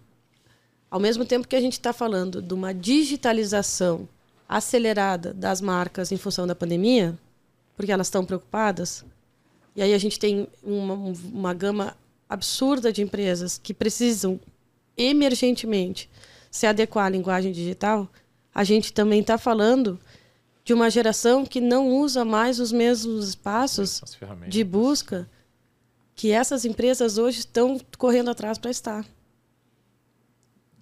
Ao mesmo tempo que a gente está falando de uma digitalização acelerada das marcas em função da pandemia, porque elas estão preocupadas. E aí a gente tem uma, uma gama absurda de empresas que precisam emergentemente se adequar à linguagem digital. A gente também está falando de uma geração que não usa mais os mesmos espaços de busca que essas empresas hoje estão correndo atrás para estar.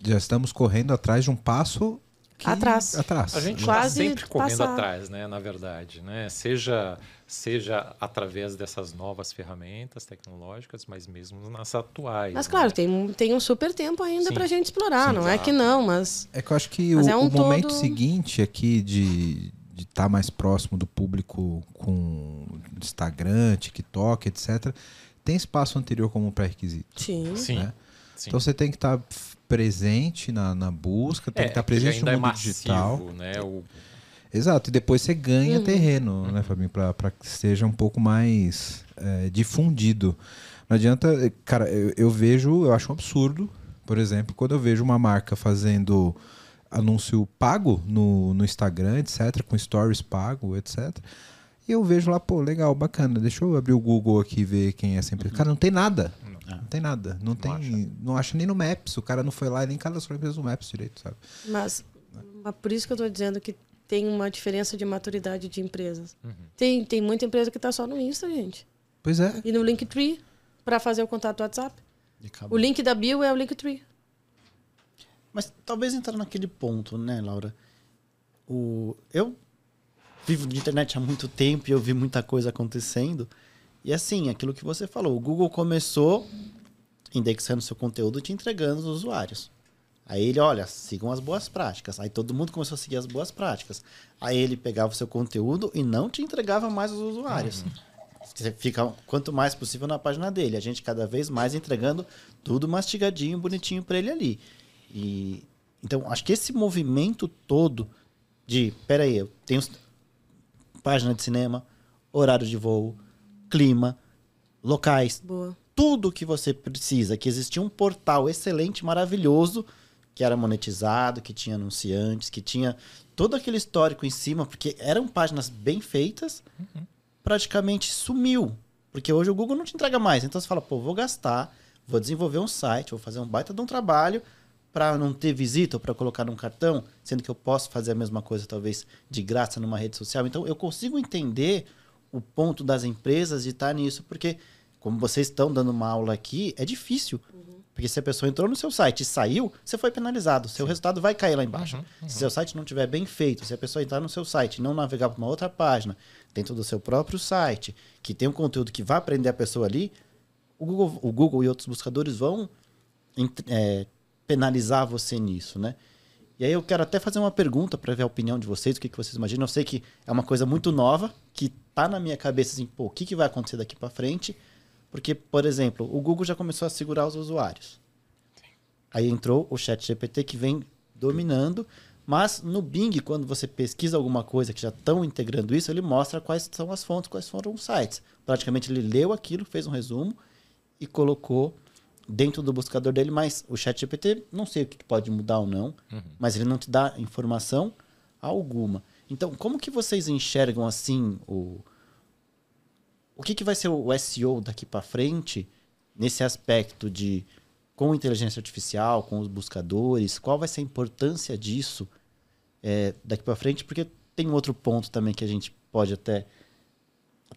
Já estamos correndo atrás de um passo atrás. atrás. A gente está sempre correndo passar. atrás, né? Na verdade, né? Seja seja através dessas novas ferramentas tecnológicas, mas mesmo nas atuais. Mas claro, né? tem, tem um super tempo ainda para a gente explorar, Sim, não exato. é que não, mas é que eu acho que o, é um o todo... momento seguinte aqui de de estar tá mais próximo do público com Instagram, TikTok, etc. Tem espaço anterior como pré-requisito. Sim. Né? Sim. Então você tem que estar tá presente na, na busca, tem é, que estar presente no é mundo massivo, digital. Né? O... Exato, e depois você ganha Uhum. terreno, né, Fabinho, para que seja um pouco mais é, difundido. Não adianta, cara, eu, eu vejo, eu acho um absurdo, por exemplo, quando eu vejo uma marca fazendo anúncio pago no, no Instagram, etc., com stories pago, etc. E eu vejo lá, pô, legal, bacana, deixa eu abrir o Google aqui e ver quem é essa empresa. Cara, não tem nada. Não, não tem nada. Não, não tem. Acha. Não acha nem no Maps. O cara não foi lá e nem cadastrou a empresa no Maps direito, sabe? Mas, mas por isso que eu estou dizendo que tem uma diferença de maturidade de empresas. Uhum. Tem, tem muita empresa que está só no Insta, gente. Pois é. E no Linktree para fazer o contato WhatsApp. O link da bio é o Linktree. Mas talvez entrar naquele ponto, né, Laura? O, eu vivo de internet há muito tempo e eu vi muita coisa acontecendo. E assim, aquilo que você falou, o Google começou indexando seu conteúdo e te entregando os usuários. Aí ele, olha, sigam as boas práticas. Aí todo mundo começou a seguir as boas práticas. Aí ele pegava o seu conteúdo e não te entregava mais os usuários. Uhum. Você fica quanto mais possível na página dele. A gente cada vez mais entregando tudo mastigadinho, bonitinho para ele ali. E então acho que esse movimento todo de, peraí, eu tenho página de cinema, horário de voo, clima, locais, Boa. tudo que você precisa, que existia um portal excelente, maravilhoso, que era monetizado, que tinha anunciantes, que tinha todo aquele histórico em cima, porque eram páginas bem feitas, praticamente sumiu. Porque hoje o Google não te entrega mais. Então você fala, pô, vou gastar, vou desenvolver um site, vou fazer um baita de um trabalho para não ter visita ou para colocar num cartão, sendo que eu posso fazer a mesma coisa, talvez, de graça numa rede social. Então eu consigo entender o ponto das empresas de estar nisso, porque, como vocês estão dando uma aula aqui, é difícil. Porque se a pessoa entrou no seu site e saiu, você foi penalizado. Seu resultado vai cair lá embaixo. Se seu site não tiver bem feito, se a pessoa entrar no seu site e não navegar para uma outra página, dentro do seu próprio site, que tem um conteúdo que vai aprender a pessoa ali, o Google, o Google e outros buscadores vão é, penalizar você nisso, né? E aí eu quero até fazer uma pergunta para ver a opinião de vocês, o que, que vocês imaginam. Eu sei que é uma coisa muito nova, que tá na minha cabeça assim, pô, o que, que vai acontecer daqui para frente? Porque, por exemplo, o Google já começou a segurar os usuários. Aí entrou o Chat GPT que vem dominando, mas no Bing, quando você pesquisa alguma coisa que já estão integrando isso, ele mostra quais são as fontes, quais foram os sites. Praticamente ele leu aquilo, fez um resumo e colocou dentro do buscador dele, mas o Chat GPT não sei o que pode mudar ou não, mas ele não te dá informação alguma. Então, como que vocês enxergam assim o o que, que vai ser o SEO daqui para frente nesse aspecto de com inteligência artificial, com os buscadores, qual vai ser a importância disso é, daqui para frente? Porque tem um outro ponto também que a gente pode até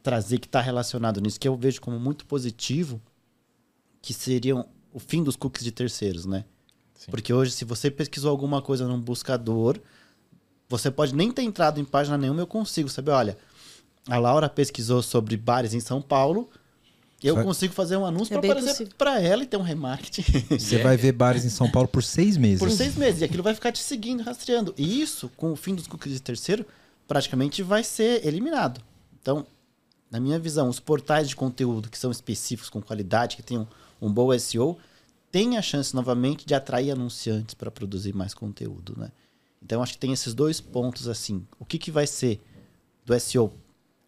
trazer que está relacionado nisso, que eu vejo como muito positivo, que seriam o fim dos cookies de terceiros, né? Sim. Porque hoje, se você pesquisou alguma coisa num buscador, você pode nem ter entrado em página nenhuma, eu consigo saber, olha, a Laura pesquisou sobre bares em São Paulo, eu Só- consigo fazer um anúncio É para aparecer para ela e ter um remarketing Você vai ver bares em São Paulo por seis meses. por seis meses. E aquilo vai ficar te seguindo, rastreando. E isso, com o fim dos cookies de terceiro, praticamente vai ser eliminado. Então, na minha visão, os portais de conteúdo que são específicos, com qualidade, que tenham um bom SEO, têm a chance novamente de atrair anunciantes para produzir mais conteúdo, né? Então, acho que tem esses dois pontos assim. O que, que vai ser do SEO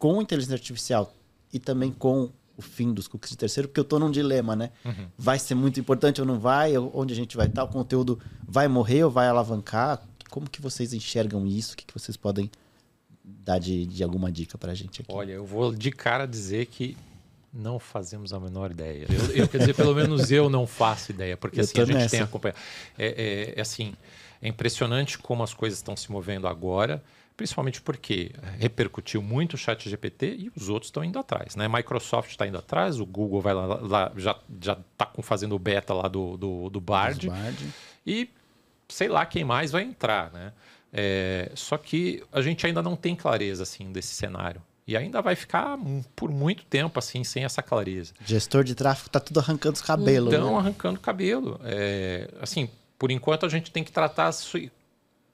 com inteligência artificial e também com o fim dos cookies de terceiro, porque eu estou num dilema, né? Vai ser muito importante ou não vai? Onde a gente vai estar? O conteúdo vai morrer ou vai alavancar? Como que vocês enxergam isso? O que, que vocês podem dar de, de alguma dica para a gente aqui? Olha, eu vou de cara dizer que não fazemos a menor ideia. Eu, eu quer dizer, pelo menos eu não faço ideia, porque Eu assim a gente nessa. tem acompanhado. É, é- é assim, é impressionante como as coisas estão se movendo agora, principalmente porque repercutiu muito o Chat GPT e os outros estão indo atrás. Né? Microsoft está indo atrás, o Google vai lá, lá- já já está fazendo o beta lá do, do, do Bard. Bard. E sei lá quem mais vai entrar, né? É, só que a gente ainda não tem clareza assim desse cenário e ainda vai ficar por muito tempo assim sem essa clareza. Gestor de tráfego tá tudo arrancando os cabelos. Então né? arrancando cabelo. É, assim, por enquanto a gente tem que tratar isso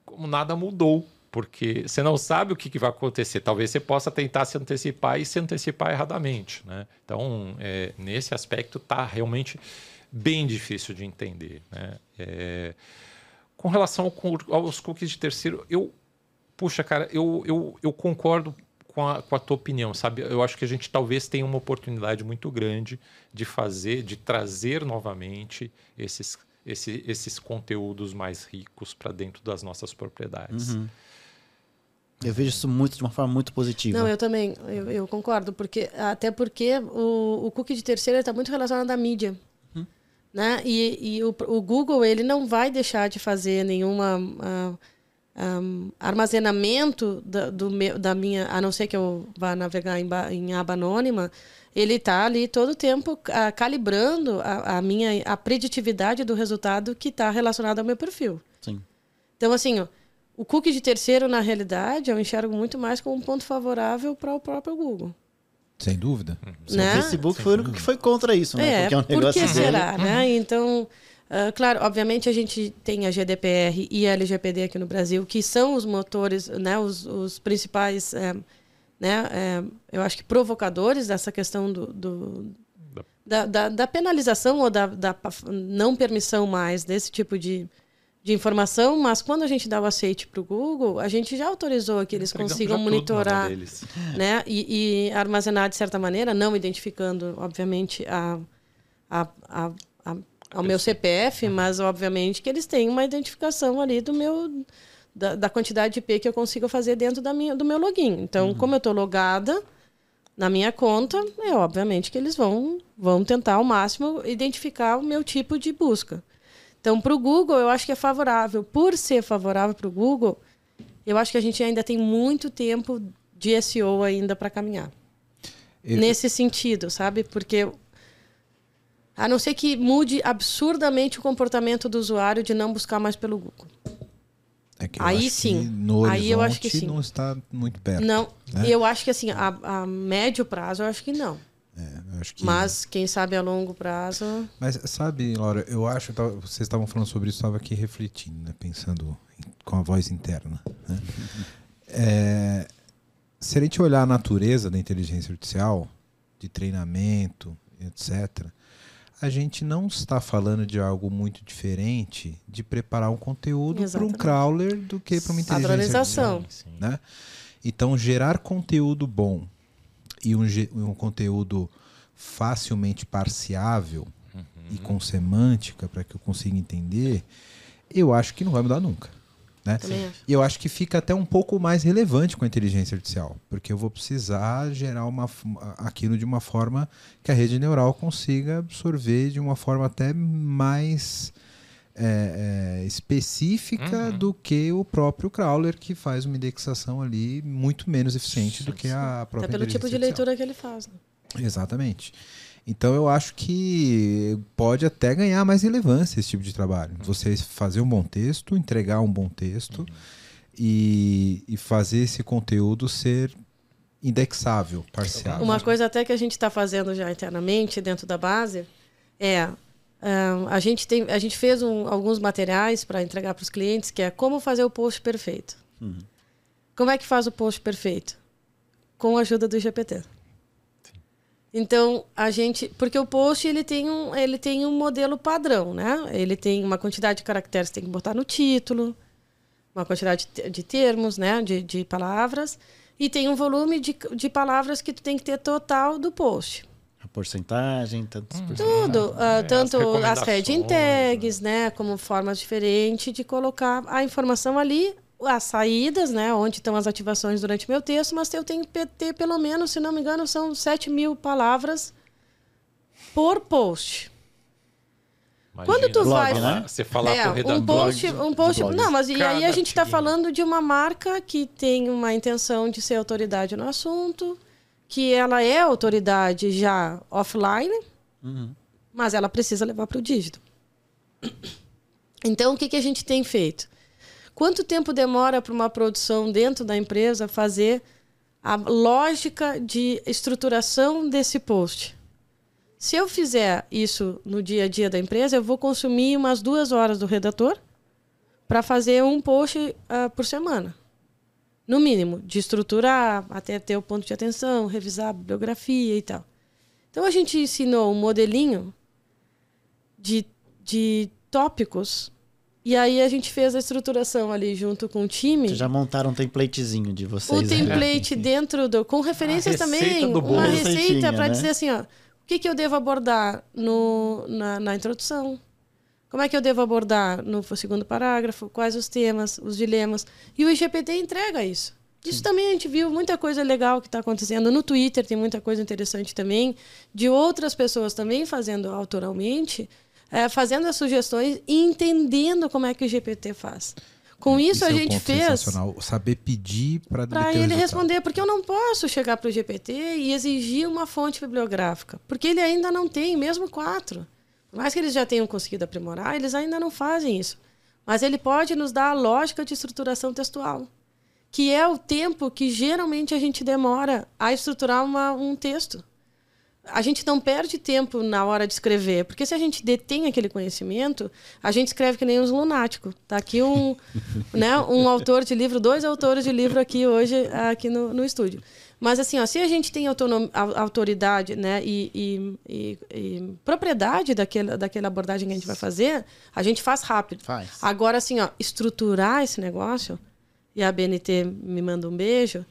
como nada mudou. Porque você não sabe o que, vai acontecer. Talvez você possa tentar se antecipar e se antecipar erradamente. Né? Então, é, nesse aspecto, está realmente bem difícil de entender. Né? É, com relação ao aos cookies de terceiro, eu. Puxa, cara, eu, eu, eu concordo com a, com a tua opinião, sabe? Eu acho que a gente talvez tenha uma oportunidade muito grande de fazer, de trazer novamente esses, esse, esses conteúdos mais ricos para dentro das nossas propriedades. Eu vejo isso muito de uma forma muito positiva. Não, eu também, eu, eu concordo, porque até porque o, o cookie de terceiro está muito relacionado à mídia. Né? E, e o, o Google ele não vai deixar de fazer nenhuma ah, ah, armazenamento da, do meu, da minha, a não ser que eu vá navegar em, em aba anônima, ele está ali todo o tempo ah, calibrando a, a minha a preditividade do resultado que está relacionado ao meu perfil. Sim. Então, assim, ó, o cookie de terceiro, na realidade, eu enxergo muito mais como um ponto favorável para o próprio Google. Sem dúvida. O né? Facebook foi o único que foi contra isso, né? É, Porque é um por negócio que dele. será, né? Então, ah, claro, obviamente a gente tem a GDPR e a LGPD aqui no Brasil, que são os motores, né, os, os principais, eh, né, eh, eu acho que provocadores dessa questão do, do- da, da, da penalização ou da, da não permissão mais desse tipo de, de informação, mas quando a gente dá o aceite para o Google, a gente já autorizou que eles consigam monitorar (laughs) né? E, e armazenar de certa maneira, não identificando, obviamente, a, a, a, a- ao meu CPF, mas obviamente que eles têm uma identificação ali do meu da, da quantidade de IP que eu consigo fazer dentro da minha, do meu login. Então, como eu estou logada na minha conta, é obviamente que eles vão, vão tentar ao máximo identificar o meu tipo de busca. Então, para o Google, eu acho que é favorável. Por ser favorável para o Google, eu acho que a gente ainda tem muito tempo de SEO ainda para caminhar. Nesse sentido, sabe? Porque a não ser que mude absurdamente o comportamento do usuário de não buscar mais pelo Google. É Aí sim. Aí eu acho que sim. não está muito perto. Não, né? eu acho que assim, a, a médio prazo eu acho que não. Acho que... Mas quem sabe a longo prazo. Mas sabe, Laura, eu acho, vocês estavam falando sobre isso, eu estava aqui refletindo, né, pensando em- com a voz interna. né? (laughs) É, se a gente olhar a natureza da inteligência artificial, de treinamento, etc., a gente não está falando de algo muito diferente de preparar um conteúdo para um crawler do que para uma inteligência artificial né? Então, gerar conteúdo bom e um, um conteúdo facilmente parciável e com semântica para que eu consiga entender, eu acho que não vai mudar nunca. Né? E eu acho que fica até um pouco mais relevante com a inteligência artificial, porque eu vou precisar gerar uma, aquilo de uma forma que a rede neural consiga absorver de uma forma até mais é, é, específica Uhum. do que o próprio crawler que faz uma indexação ali muito menos eficiente do que a própria Até pelo tipo de leitura que ele faz. Né? Exatamente. Então eu acho que pode até ganhar mais relevância esse tipo de trabalho. Você fazer um bom texto, entregar um bom texto e, e fazer esse conteúdo ser indexável, parcial. Uma coisa até que a gente está fazendo já internamente dentro da base é ahn, a gente tem a gente fez um- alguns materiais para entregar para os clientes que é como fazer o post perfeito. Como é que faz o post perfeito? Com a ajuda do GPT. Então a gente, porque o post ele tem um ele tem um modelo padrão, né? Ele tem uma quantidade de caracteres que tem que botar no título, uma quantidade de te- de termos, né? De, de palavras e tem um volume de, de palavras que tu tem que ter total do post. A porcentagem, tantos cento. Tudo, ah, É, tanto as as heading recomendações, tags, né, como formas diferentes de colocar a informação ali, as saídas, né, onde estão as ativações durante meu texto, mas eu tenho que ter pelo menos, se não me engano, são 7 mil palavras por post. Quando tu Imagina, vai- né? Você falar é, um post, blog- um post, não, mas e aí a gente está falando de uma marca que tem uma intenção de ser autoridade no assunto, que ela é autoridade já offline, Uhum. mas ela precisa levar para o dígito. Então, o que, que a gente tem feito? Quanto tempo demora para uma produção dentro da empresa fazer a lógica de estruturação desse post? Se eu fizer isso no dia a dia da empresa, eu vou consumir umas duas horas do redator para fazer um post ah, por semana. No mínimo, de estruturar, até ter o ponto de atenção, revisar a bibliografia e tal. Então a gente ensinou um modelinho de, de tópicos e aí a gente fez a estruturação ali junto com o time. Vocês já montaram um templatezinho de vocês. O né? template dentro do. Com referências também. do uma receita para né? dizer assim, ó. O que, que eu devo abordar no, na, na introdução? Como é que eu devo abordar no segundo parágrafo? Quais os temas, os dilemas? E o IGPT entrega isso. Isso também a gente viu muita coisa legal que está acontecendo. No Twitter tem muita coisa interessante também, de outras pessoas também fazendo autoralmente, eh, fazendo as sugestões e entendendo como é que o IGPT faz. Com isso, Esse a é gente ponto fez. Saber pedir para para ele responder, porque eu não posso chegar para o GPT e exigir uma fonte bibliográfica, porque ele ainda não tem, mesmo quatro. Por mais que eles já tenham conseguido aprimorar, eles ainda não fazem isso. Mas ele pode nos dar a lógica de estruturação textual, que é o tempo que geralmente a gente demora a estruturar uma, um texto. A gente não perde tempo na hora de escrever, porque se a gente detém aquele conhecimento, a gente escreve que nem uns lunáticos. Tá aqui um, (laughs) né, um autor de livro, dois autores de livro aqui hoje aqui no, no estúdio. Mas assim, ó, se a gente tem autoridade né, e, e, e, e, propriedade daquela, daquela abordagem que a gente vai fazer, a gente faz rápido. Faz. Agora, assim, ó, estruturar esse negócio, e a BNT me manda um beijo,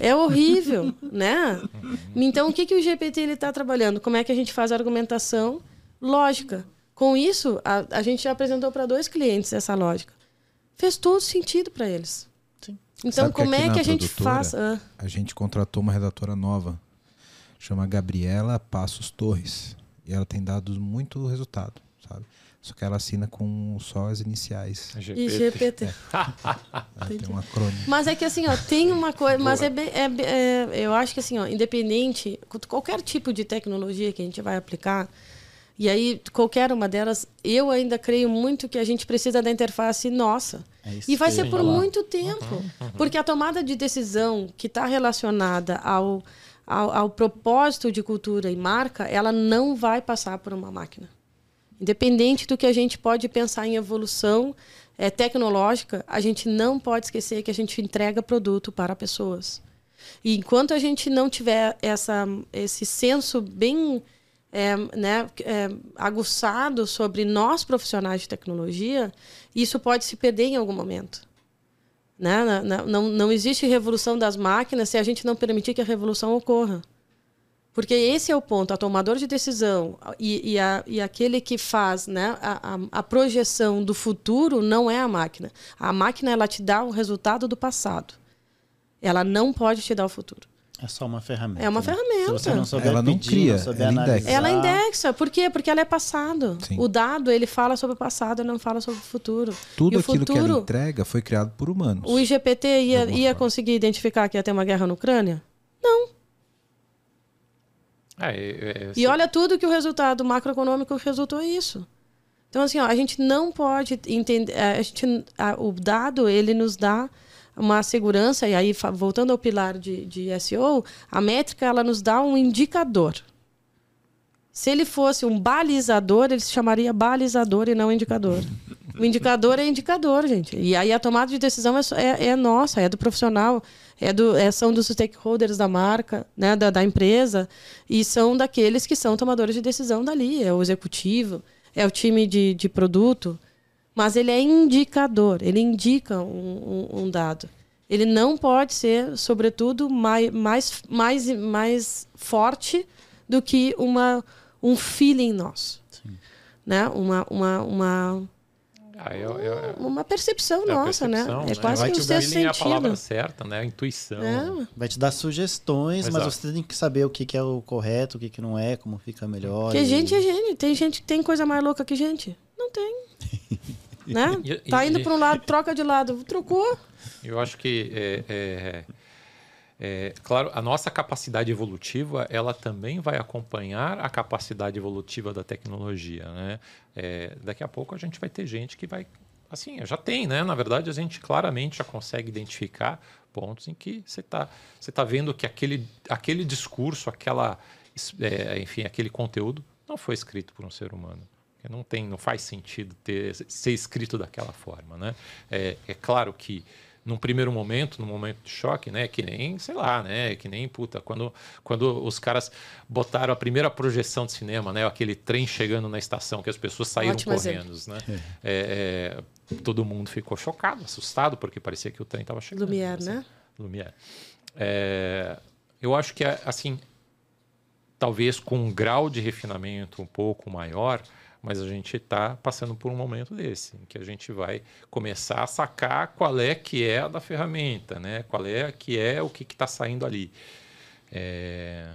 é horrível, né? Então, o que, que o GPT está trabalhando? Como é que a gente faz a argumentação lógica? Com isso, a, a gente já apresentou para dois clientes essa lógica. Fez todo sentido para eles. Então, Sabe que como aqui é que a gente faz? Ah, A gente contratou uma redatora nova, chama Gabriela Passos Torres. E ela tem dado muito resultado? Só que ela assina com só as iniciais. e GPT. Ela (laughs) tem um acrônimo. Mas é que assim, ó, tem uma coisa, mas é, bem- é, é- eu acho que assim, ó, independente, qualquer tipo de tecnologia que a gente vai aplicar, e aí qualquer uma delas, eu ainda creio muito que a gente precisa da interface nossa. É E vai ser por muito tempo. Porque a tomada de decisão que está relacionada ao, ao, ao propósito de cultura e marca, ela não vai passar por uma máquina. Independente do que a gente pode pensar em evolução eh, tecnológica, a gente não pode esquecer que a gente entrega produto para pessoas. E enquanto a gente não tiver essa, esse senso bem é, né, é, aguçado sobre nós profissionais de tecnologia, isso pode se perder em algum momento. Né? Na- Não, não existe revolução das máquinas se a gente não permitir que a revolução ocorra. Porque esse é o ponto, a tomador de decisão e, e, a- e aquele que faz né, a, a- a projeção do futuro não é a máquina. A máquina ela te dá o resultado do passado. Ela não pode te dar o futuro. É só uma ferramenta. É uma né? ferramenta. Se você não souber Ela não pedir, cria, não souber ela indexa. analisar, Ela indexa. Por quê? Porque ela é passado. Sim. O dado, ele fala sobre o passado, ele não fala sobre o futuro. Tudo e o aquilo que ela futuro, entrega foi criado por humanos. o IGPT ia, ia forma. conseguir identificar que ia ter uma guerra na Ucrânia? É, é, é, E olha tudo que o resultado macroeconômico resultou isso. Então, assim, ó, a gente não pode entender. A gente, a- o dado, ele nos dá uma segurança, e aí, voltando ao pilar de, de SEO, a métrica, ela nos dá um indicador. Se ele fosse um balizador, ele se chamaria balizador e não indicador. O indicador é indicador, gente. E aí a tomada de decisão é, é, é nossa, é do profissional, é do, é- são dos stakeholders da marca, né, da, da empresa, e são daqueles que são tomadores de decisão dali. É o executivo, é o time de, de produto. Mas ele é indicador, ele indica um, um- um dado. Ele não pode ser, sobretudo, mais, mais, mais, mais forte do que uma, um feeling nosso. Né? Uma, uma, uma, Ah, eu- eu- uma percepção é nossa, percepção, né? É quase Vai que um te dar sexto é a palavra sentido. certa, né? A intuição. É. Vai te dar sugestões, mas Exato. você tem que saber o que, que é o correto, o que, que não é, como fica melhor. Porque e- gente é gente. Tem gente tem coisa mais louca que gente? Não tem. (laughs) né? E- Tá indo para um lado, troca de lado. Trocou. Eu acho que é, é- claro, a nossa capacidade evolutiva, ela também vai acompanhar a capacidade evolutiva da tecnologia, né? É, daqui a pouco a gente vai ter gente que vai, assim, já tem, né? Na verdade, a gente claramente já consegue identificar pontos em que você está, você tá vendo que aquele, aquele discurso, aquela, é, enfim, aquele conteúdo não foi escrito por um ser humano. Não tem, não faz sentido ter, ser escrito daquela forma, né? É, é claro que num primeiro momento, num momento de choque, né? Que nem, sei lá, né? Que nem, puta, quando, quando os caras botaram a primeira projeção de cinema, né? Aquele trem chegando na estação, que as pessoas saíram Ótimo correndo, né? É, é, todo mundo ficou chocado, assustado, porque parecia que o trem estava chegando. Lumière, assim. né? Lumière. É, eu acho que, assim, talvez com um grau de refinamento um pouco maior, mas a gente está passando por um momento desse, em que a gente vai começar a sacar qual é que é a da ferramenta, né? qual é que é o que está saindo ali. É,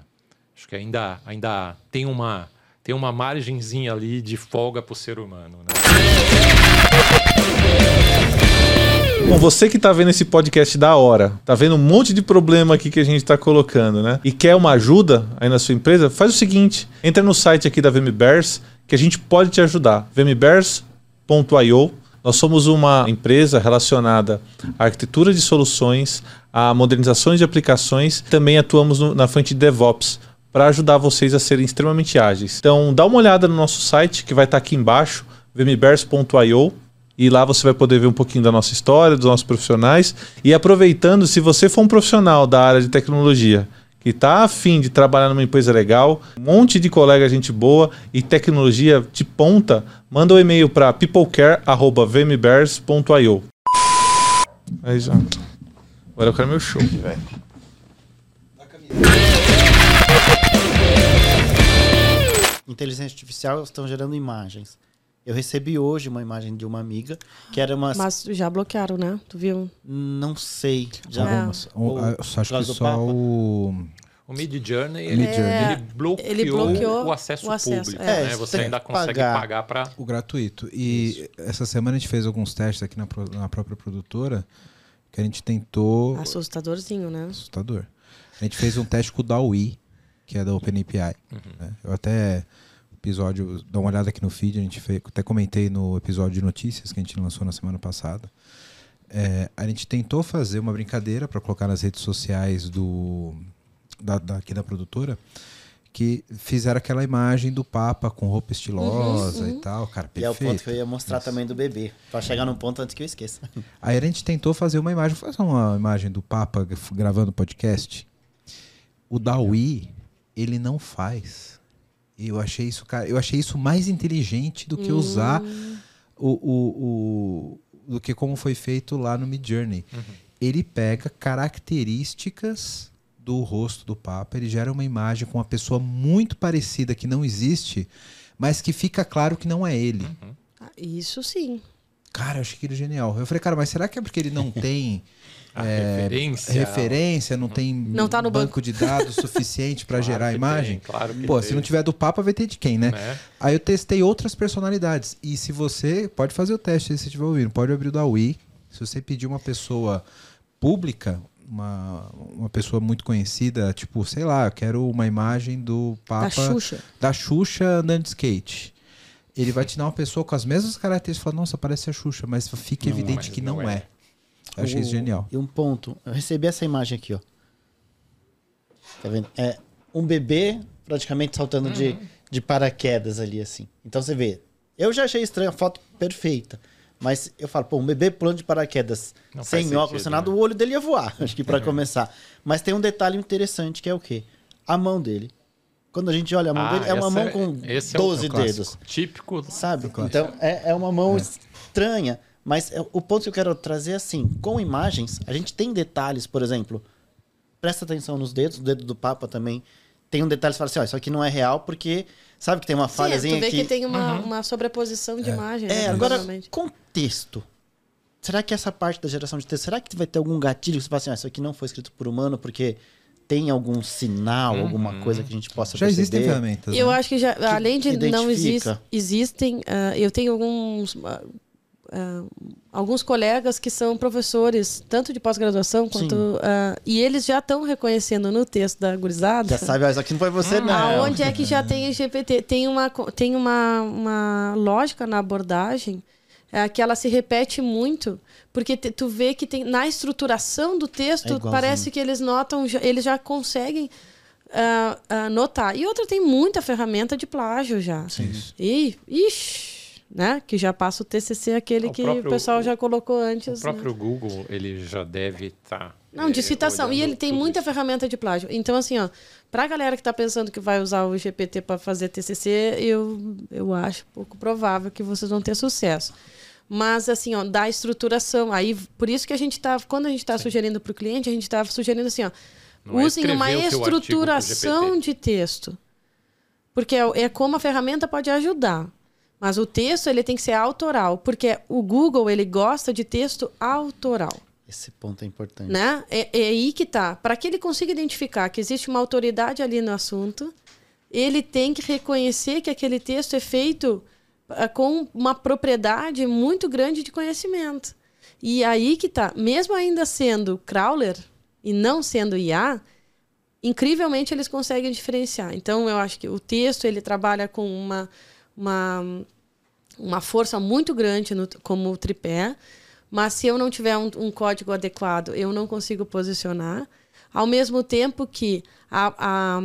acho que ainda, ainda tem, uma, tem uma margenzinha ali de folga para o ser humano. Né? Bom, você que tá vendo esse podcast da hora, tá vendo um monte de problema aqui que a gente tá colocando, né? E quer uma ajuda aí na sua empresa, faz o seguinte: entra no site aqui da VMBears que a gente pode te ajudar. vmbears.io. Nós somos uma empresa relacionada à arquitetura de soluções, a modernizações de aplicações, também atuamos no- na frente de DevOps para ajudar vocês a serem extremamente ágeis. Então, dá uma olhada no nosso site que vai estar aqui embaixo, vmbears.io. E lá você vai poder ver um pouquinho da nossa história, dos nossos profissionais. E aproveitando, se você for um profissional da área de tecnologia que tá afim de trabalhar numa empresa legal, um monte de colega gente boa e tecnologia de ponta, manda um e-mail para peoplecare@vmbears.io. Aí já. Agora eu quero meu show. Inteligência artificial estão gerando imagens. Eu recebi hoje uma imagem de uma amiga que era uma. Mas já bloquearam, né? Tu viu? Não sei. Já É. Algumas. O- O- a- por acho que só o. O Mid Journey, ele, Journey. ele bloqueou, Ele bloqueou o acesso o acesso, público. é. né? É, Você ainda consegue pagar. para. O gratuito. E essa semana a gente fez alguns testes aqui na, na própria produtora que a gente tentou. Assustadorzinho, né? Assustador. A gente fez um teste com o DAWI, que é da OpenAPI. né? Eu até episódio, dá uma olhada aqui no feed, a gente fez, até comentei no episódio de notícias que a gente lançou na semana passada. É, a gente tentou fazer uma brincadeira para colocar nas redes sociais do da, daqui da produtora que fizeram aquela imagem do Papa com roupa estilosa e tal, cara, E é o perfeito. ponto que eu ia mostrar também do bebê. Pra chegar num ponto antes que eu esqueça. (laughs) Aí a gente tentou fazer uma imagem, fazer uma imagem do Papa gravando podcast. O Dawi, ele não faz. Eu achei isso, cara, eu achei isso mais inteligente do que usar o, o, o- do que como foi feito lá no Mid Journey. Ele pega características do rosto do Papa, ele gera uma imagem com uma pessoa muito parecida que não existe, mas que fica claro que não é ele. Ah, Isso sim. Cara, eu achei aquilo genial. Eu falei, cara, mas será que é porque ele não (laughs) tem é, referência. referência, não tem Não tá no banco de dados suficiente para Claro (laughs) gerar imagem? tem, claro que Pô, tem. se não tiver do Papa, vai ter de quem, né? Né? Aí eu testei outras personalidades. E se você. Pode fazer o teste aí se estiver ouvindo. Pode abrir o da Wii. Se você pedir uma pessoa pública, uma, uma pessoa muito conhecida, tipo, sei lá, eu quero uma imagem do Papa. Da Xuxa. da Xuxa andando de skate. Ele vai te dar uma pessoa com as mesmas características e falar, nossa, parece a Xuxa, mas fica Não, evidente mas que não não, é. é. Eu achei isso O- genial. E um ponto. Eu recebi essa imagem aqui, ó. Tá vendo? É um bebê praticamente saltando Uhum. de, de paraquedas ali, assim. Então você vê. Eu já achei estranha a foto perfeita. Mas eu falo, pô, um bebê pulando de paraquedas Não sem óculos, sem nada, né? o olho dele ia voar. (laughs) Acho que pra começar. Mas tem um detalhe interessante que é o quê? A mão dele. Quando a gente olha a mão Ah, dele, é uma mão é- com é o- 12 é dedos. Típico. Sabe? Então é, é uma mão estranha. Mas é- o ponto que eu quero trazer é assim: com imagens, a gente tem detalhes, por exemplo. Presta atenção nos dedos, o dedo do Papa também. Tem um detalhe que fala assim: ó, isso aqui não é real, porque sabe que tem uma Sim, falhazinha tu vê aqui. que tem uma, uma sobreposição de imagem. É, né, agora, contexto. Será que essa parte da geração de texto, será que vai ter algum gatilho que você fala assim, ah, isso aqui não foi escrito por humano porque tem algum sinal, alguma coisa que a gente possa Já existem ferramentas. Eu né? acho que já, além de não exist, identifica. existem, ah, eu tenho alguns ah, ah, alguns colegas que são professores tanto de pós-graduação quanto ah, e eles já estão reconhecendo no texto da gurizada. Já sabe, isso aqui não foi você, não. aonde é que já tem GPT tem uma tem uma, uma lógica na abordagem é, que ela se repete muito porque te- tu vê que tem na estruturação do É texto igualzinho. parece que eles notam já- eles já conseguem ah, ah, notar. E outra tem muita ferramenta de plágio já. E ixi, né que já passa o TCC aquele O que próprio- o pessoal já colocou O antes né? próprio Google, ele já deve estar. Não, de citação. E ele tem muita ferramenta de plágio. Então, assim, ó, pra galera que tá pensando que vai usar o GPT para fazer TCC, eu, eu acho pouco provável que vocês vão ter sucesso. Mas, assim, ó, da estruturação. Aí, por isso que a gente tá, quando a gente tá sugerindo para o cliente, a gente tá sugerindo assim, ó, Não é usem uma o artigo pro estruturação de texto. Porque é, é como a ferramenta pode ajudar. Mas o texto, ele tem que ser autoral. Porque o Google, ele gosta de texto autoral Esse ponto é importante. né? É, é aí que tá. Para que ele consiga identificar que existe uma autoridade ali no assunto, ele tem que reconhecer que aquele texto é feito ah, com uma propriedade muito grande de conhecimento. E aí que tá. Mesmo ainda sendo crawler e não sendo IA, incrivelmente eles conseguem diferenciar. Então eu acho que o texto ele trabalha com uma uma, uma força muito grande no, como tripé, mas se eu não tiver um, um código adequado, eu não consigo posicionar. Ao mesmo tempo que a, a,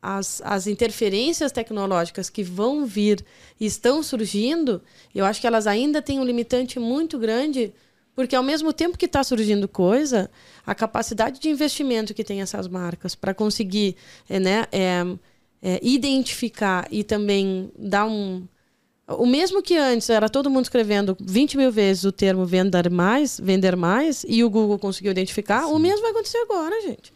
as, as interferências tecnológicas que vão vir e estão surgindo, eu acho que elas ainda têm um limitante muito grande Porque ao mesmo tempo que está surgindo coisa, a capacidade de investimento que tem essas marcas para conseguir é, né, é, é, identificar e também dar um. O mesmo que antes era todo mundo escrevendo 20 mil vezes o termo vender mais, vender mais, e o Google conseguiu identificar, Sim. o mesmo vai acontecer agora, gente.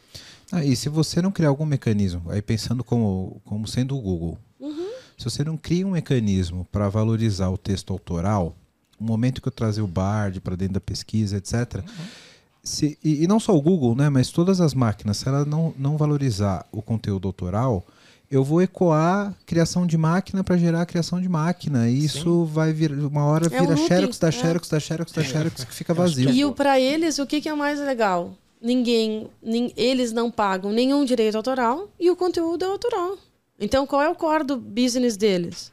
Ah, e se você não criar algum mecanismo, aí pensando como, como sendo o Google, uhum. se você não cria um mecanismo para valorizar o texto autoral, o momento que eu trazer o Bard para dentro da pesquisa, etc. Uhum. Se, e, e, não só o Google, né, mas todas as máquinas, se ela não, não valorizar o conteúdo autoral, eu vou ecoar criação de máquina para gerar criação de máquina. E isso vai vir, uma hora é vira um xerox da é. xerox da xerox da xerox que fica vazio. E para eles, o que, que é mais legal? Ninguém, nin, eles não pagam nenhum direito autoral e o conteúdo é autoral. Então, qual é o core do business deles?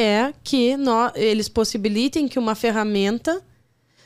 é que nós, eles possibilitem que uma ferramenta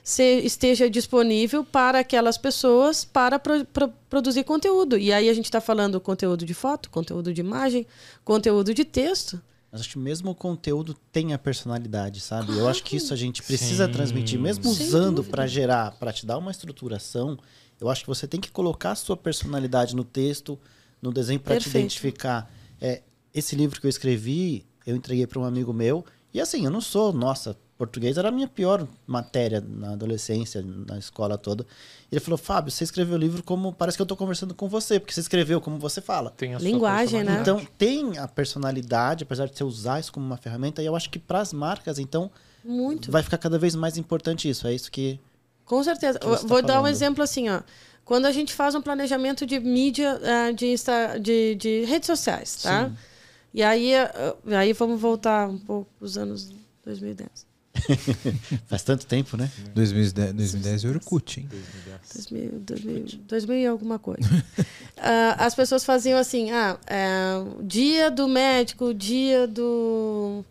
se, esteja disponível para aquelas pessoas para pro, pro, produzir conteúdo. E aí a gente está falando conteúdo de foto, conteúdo de imagem, conteúdo de texto. Mas acho que mesmo o conteúdo tem a personalidade, sabe? Claro. Eu acho que isso a gente precisa Sim. transmitir, mesmo Sem usando para gerar, para te dar uma estruturação. Eu acho que você tem que colocar a sua personalidade no texto, no desenho para te identificar. É, esse livro que eu escrevi, eu entreguei para um amigo meu. E assim, eu não sou, nossa, português era a minha pior matéria na adolescência, na escola toda. Ele falou: Fábio, você escreveu o livro como. Parece que eu estou conversando com você, porque você escreveu como você fala. Tem a Linguagem, né? Então, tem a personalidade, apesar de você usar isso como uma ferramenta, e eu acho que para as marcas, então. Muito. Vai ficar cada vez mais importante isso. É isso que. Com certeza. Que Vou tá dar um exemplo assim, ó. Quando a gente faz um planejamento de mídia, uh, de, Insta, de, de redes sociais, tá? Sim e aí, eh, aí vamos voltar um pouco os anos 2010. (laughs) Faz tanto tempo, né? 2010, 2010 é Orkut, hein? 2000, 2000, 2000 e alguma coisa. uh, (laughs) as pessoas faziam assim, ah, é, dia do médico, dia do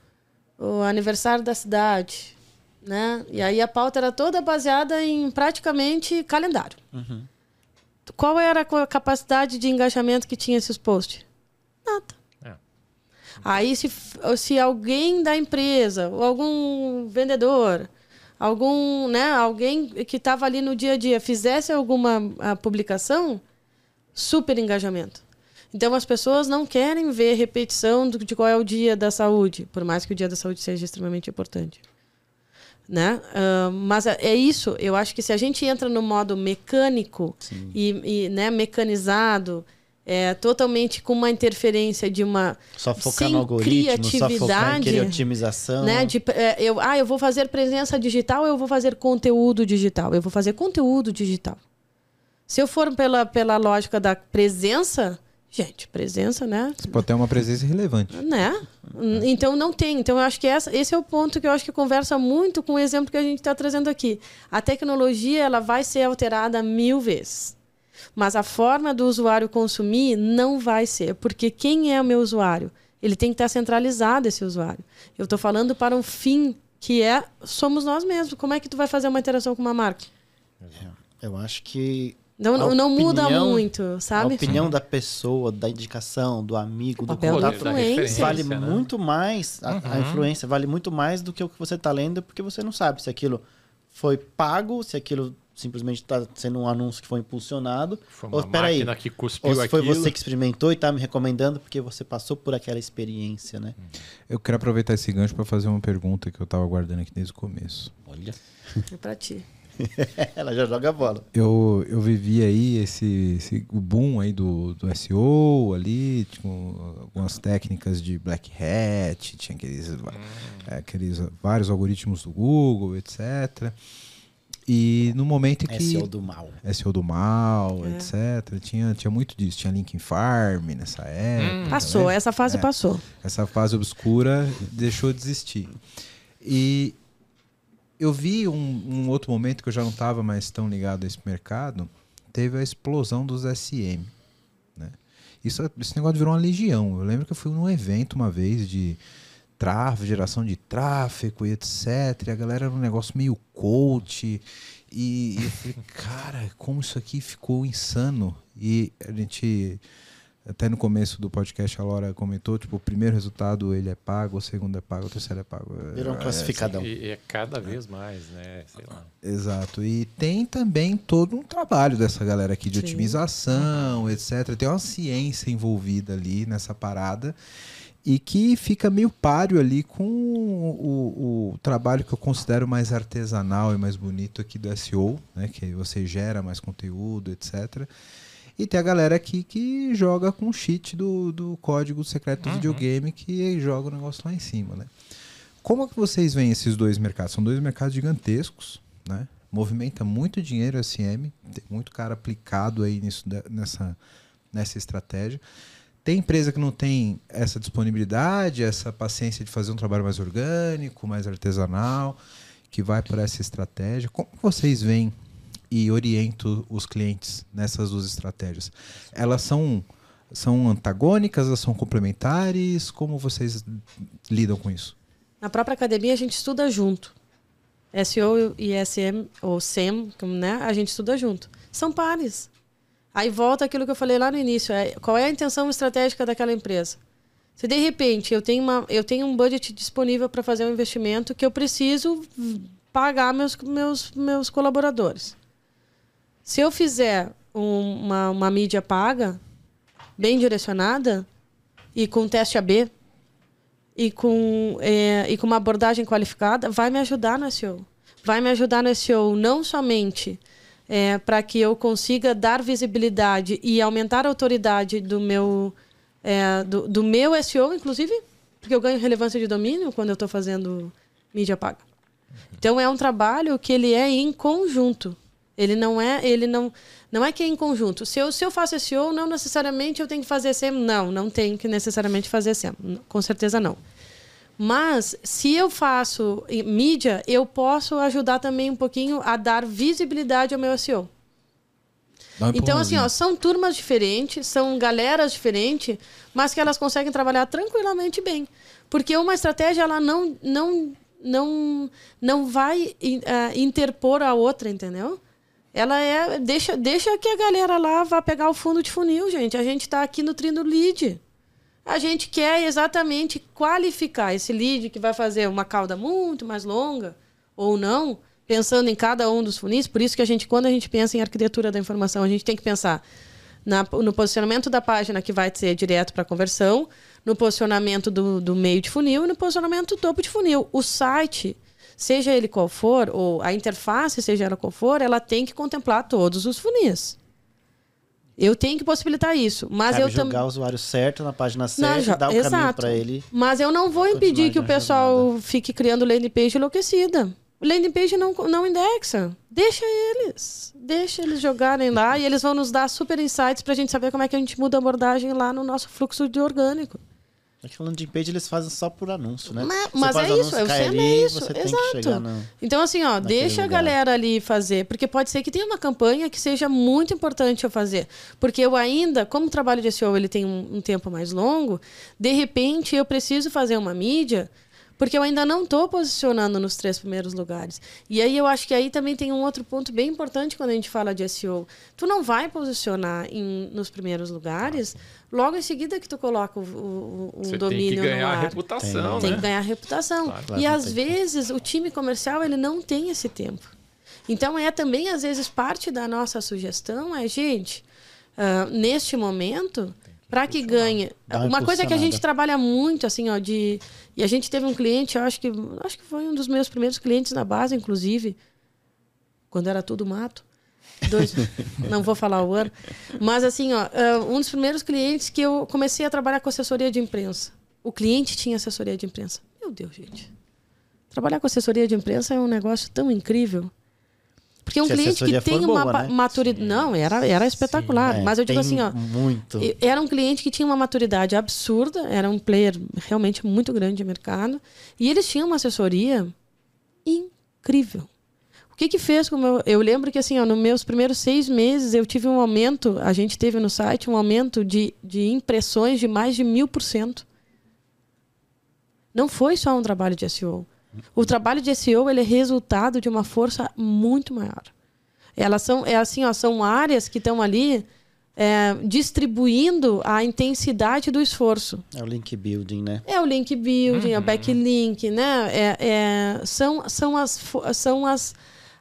aniversário da cidade, né? E aí a pauta era toda baseada em praticamente calendário. Uhum. Qual era a capacidade de engajamento que tinha esses posts? Nada. Aí, se, se alguém da empresa, ou algum vendedor, algum, né, alguém que estava ali no dia a dia fizesse alguma publicação, super engajamento. Então, as pessoas não querem ver repetição de qual é o dia da saúde, por mais que o dia da saúde seja extremamente importante. Né? Uh, mas é, é isso, eu acho que se a gente entra no modo mecânico e, e né, mecanizado, é, totalmente com uma interferência de uma só focar no algoritmo, só focar em otimização, né? De, é, eu, ah, eu vou fazer presença digital, eu vou fazer conteúdo digital, eu vou fazer conteúdo digital. Se eu for pela, pela lógica da presença, gente, presença, né? Você pode ter uma presença relevante, né? Então não tem. Então eu acho que essa, esse é o ponto que eu acho que conversa muito com o exemplo que a gente está trazendo aqui. A tecnologia ela vai ser alterada mil vezes. Mas a forma do usuário consumir não vai ser, porque quem é o meu usuário? Ele tem que estar centralizado esse usuário. Eu estou falando para um fim que é somos nós mesmos. Como é que tu vai fazer uma interação com uma marca? É, eu acho que não, não opinião, muda muito, sabe? A opinião da pessoa, da indicação, do amigo, o do contato, vale né? muito mais, a, uhum. a, influência vale muito mais do que o que você está lendo, porque você não sabe se aquilo foi pago, se aquilo simplesmente está sendo um anúncio que foi impulsionado. Foi uma ou, máquina aí, que cuspiu ou se foi você que experimentou e está me recomendando porque você passou por aquela experiência, né? Eu quero aproveitar esse gancho para fazer uma pergunta que eu estava guardando aqui desde o começo. Olha. É para ti. (laughs) Ela já joga a bola. Eu, eu vivi aí esse, esse o boom aí do, do SEO ali, tinha algumas técnicas de Black Hat, tinha aqueles, hum. aqueles vários algoritmos do Google, etc. E no momento que. SEO do mal. SEO do mal, é. etc. Tinha, tinha muito disso. Tinha Linkin Farm nessa época. Hum. Passou, né? essa fase é. passou. Essa fase obscura deixou de existir. E eu vi um, um outro momento que eu já não estava mais tão ligado a esse mercado. Teve a explosão dos SM. Né? Isso, esse negócio virou uma legião. Eu lembro que eu fui num evento uma vez de tráfego, geração de tráfego e etc. E a galera era um negócio meio coach. E, e eu falei, (laughs) cara, como isso aqui ficou insano. E a gente Até no começo do podcast a Laura comentou, tipo, o primeiro resultado ele é pago, o segundo é pago, o terceiro é pago. Virou um É, classificadão. E, e é cada vez mais, né? Sei lá. Exato. E tem também todo um trabalho dessa galera aqui de Sim. otimização, etc. Tem uma ciência envolvida ali nessa parada e que fica meio páreo ali com o, o trabalho que eu considero mais artesanal e mais bonito aqui do SEO, né? Que você gera mais conteúdo, etc. E tem a galera aqui que joga com o cheat do, do código secreto do Uhum. videogame que joga o negócio lá em cima, né? Como que vocês veem esses dois mercados? São dois mercados gigantescos, né? Movimenta muito dinheiro SM, tem muito cara aplicado aí nisso, da- nessa, nessa estratégia. Tem empresa que não tem essa disponibilidade, essa paciência de fazer um trabalho mais orgânico, mais artesanal, que vai por essa estratégia. Como vocês veem e orientam os clientes nessas duas estratégias? Elas são, são antagônicas, elas são complementares? Como vocês lidam com isso? Na própria academia a gente estuda junto. SEO e SM, ou SEM, né? A gente estuda junto. São pares. Aí volta aquilo que eu falei lá no início. É, qual é a intenção estratégica daquela empresa? Se de repente eu tenho, uma, eu tenho um budget disponível para fazer um investimento que eu preciso pagar meus, meus, meus colaboradores. Se eu fizer um- uma, uma mídia paga, bem direcionada, e com teste AB, e com, é, e com uma abordagem qualificada, vai me ajudar no SEO. Vai me ajudar no SEO não somente é, para que eu consiga dar visibilidade e aumentar a autoridade do meu, é, do, do meu SEO, inclusive, porque eu ganho relevância de domínio quando eu estou fazendo mídia paga. Então é um trabalho que ele é em conjunto. Ele não é, ele não, não é que é em conjunto. Se eu, se eu faço SEO, não necessariamente eu tenho que fazer SEM. Não, não tenho que necessariamente fazer SEM. Com certeza não. Mas se eu faço mídia, eu posso ajudar também um pouquinho a dar visibilidade ao meu SEO. Então, assim, ó, são turmas diferentes, são galeras diferentes, mas que elas conseguem trabalhar tranquilamente bem. Porque uma estratégia, ela não, não, não, não vai ah, interpor a outra, entendeu? Ela é. Deixa, deixa que a galera lá vá pegar o fundo de funil, gente. A gente está aqui nutrindo lead. A gente quer exatamente qualificar esse lead que vai fazer uma cauda muito mais longa ou não, pensando em cada um dos funis. Por isso que a gente, quando a gente pensa em arquitetura da informação, a gente tem que pensar na- no posicionamento da página que vai ser direto para conversão, no posicionamento do, do meio de funil e no posicionamento do topo de funil. O site, seja ele qual for, ou a interface, seja ela qual for, ela tem que contemplar todos os funis. Eu tenho que possibilitar isso, mas Cabe eu também jogar o usuário certo na página na certa, jo- dar o caminho Exato. para ele. Mas eu não vou impedir que o pessoal fique criando landing page enlouquecida. O landing page não, não indexa. Deixa eles. Deixa eles jogarem lá e eles vão nos dar super insights pra gente saber como é que a gente muda a abordagem lá no nosso fluxo de orgânico. É que o landing page eles fazem só por anúncio, né? Mas- mas é o isso, sempre ali, é isso, exato. no... Então, assim, ó, deixa a lugar. galera ali fazer. Porque pode ser que tenha uma campanha que seja muito importante eu fazer. Porque eu ainda, como o trabalho de SEO ele tem um, um tempo mais longo, de repente eu preciso fazer uma mídia porque eu ainda não estou posicionando nos três primeiros lugares. E aí eu acho que aí também tem um outro ponto bem importante quando a gente fala de SEO. Tu não vai posicionar em, nos primeiros lugares logo em seguida que tu coloca o, o, um Você tem que no ganhar a ar. reputação, Tem né? que ganhar reputação. Claro, e não às tem vezes o time comercial ele não tem esse tempo. Então é também às vezes parte da nossa sugestão é gente ah, neste momento para que ganhe uma uma coisa que a gente trabalha muito assim ó de e a gente teve um cliente eu acho que acho que foi um dos meus primeiros clientes na base inclusive quando era tudo mato. Dois, (laughs) não vou falar o ano. Mas assim ó ah, um dos primeiros clientes que eu comecei a trabalhar com assessoria de imprensa. O cliente tinha assessoria de imprensa. Meu Deus gente. Trabalhar com assessoria de imprensa é um negócio tão incrível. Porque um Se a cliente que tem uma boa, né? maturidade. Não, era, era espetacular. É, mas eu digo assim, ó. Muito. Era um cliente que tinha uma maturidade absurda, era um player realmente muito grande de mercado. E eles tinham uma assessoria incrível. O que que fez com o meu... Eu lembro que, assim, ó, nos meus primeiros seis meses, eu tive um aumento, a gente teve no site um aumento de, de impressões de mais de mil por cento. Não foi só um trabalho de SEO. O trabalho de SEO ele é resultado de uma força muito maior. Elas são, é assim, ó, são áreas que estão ali é, distribuindo a intensidade do esforço. É o link building, né? É o link building, é o Uhum. backlink, né? É, é- são, são as, são as,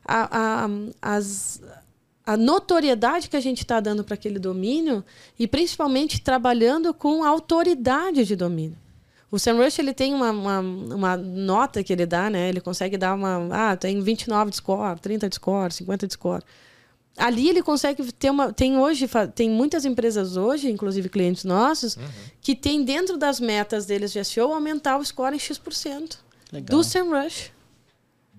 a, a, as, a notoriedade que a gente está dando para aquele domínio e principalmente trabalhando com a autoridade de domínio. O SEMrush ele tem uma, uma, uma nota que ele dá, né? Ele consegue dar uma. Ah, tem 29 de score, 30 de score, 50 de score. Ali ele consegue ter uma. Tem hoje, tem muitas empresas hoje, inclusive clientes nossos, que tem dentro das metas deles de SEO aumentar o score em X% Legal. do SEMrush.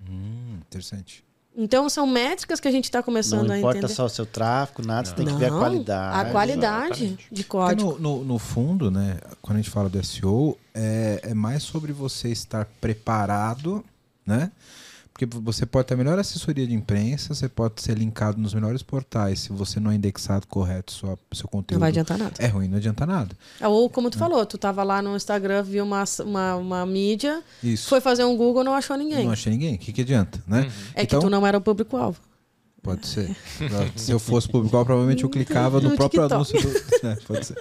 Hum, interessante. Então são métricas que a gente está começando Não a importa entender. só o seu tráfego, nada, você tem que ver a Não, qualidade. A qualidade Exatamente. de Porque código. no, no, no fundo, né, quando a gente fala do SEO, é, é mais sobre você estar preparado, né? Porque você pode ter a melhor assessoria de imprensa, você pode ser linkado nos melhores portais. Se você não é indexado correto, sua, seu Não conteúdo vai adiantar nada. é ruim, não adianta nada. Ou como tu falou, tu tava lá no Instagram, viu uma, uma, uma mídia, Isso. foi fazer um Google, não achou ninguém. Não achei ninguém. O que, que adianta, né? É que Então- tu não era o público-alvo. Pode ser. Se eu fosse público, provavelmente eu clicava no No próprio TikTok. anúncio do. (laughs) É, pode ser.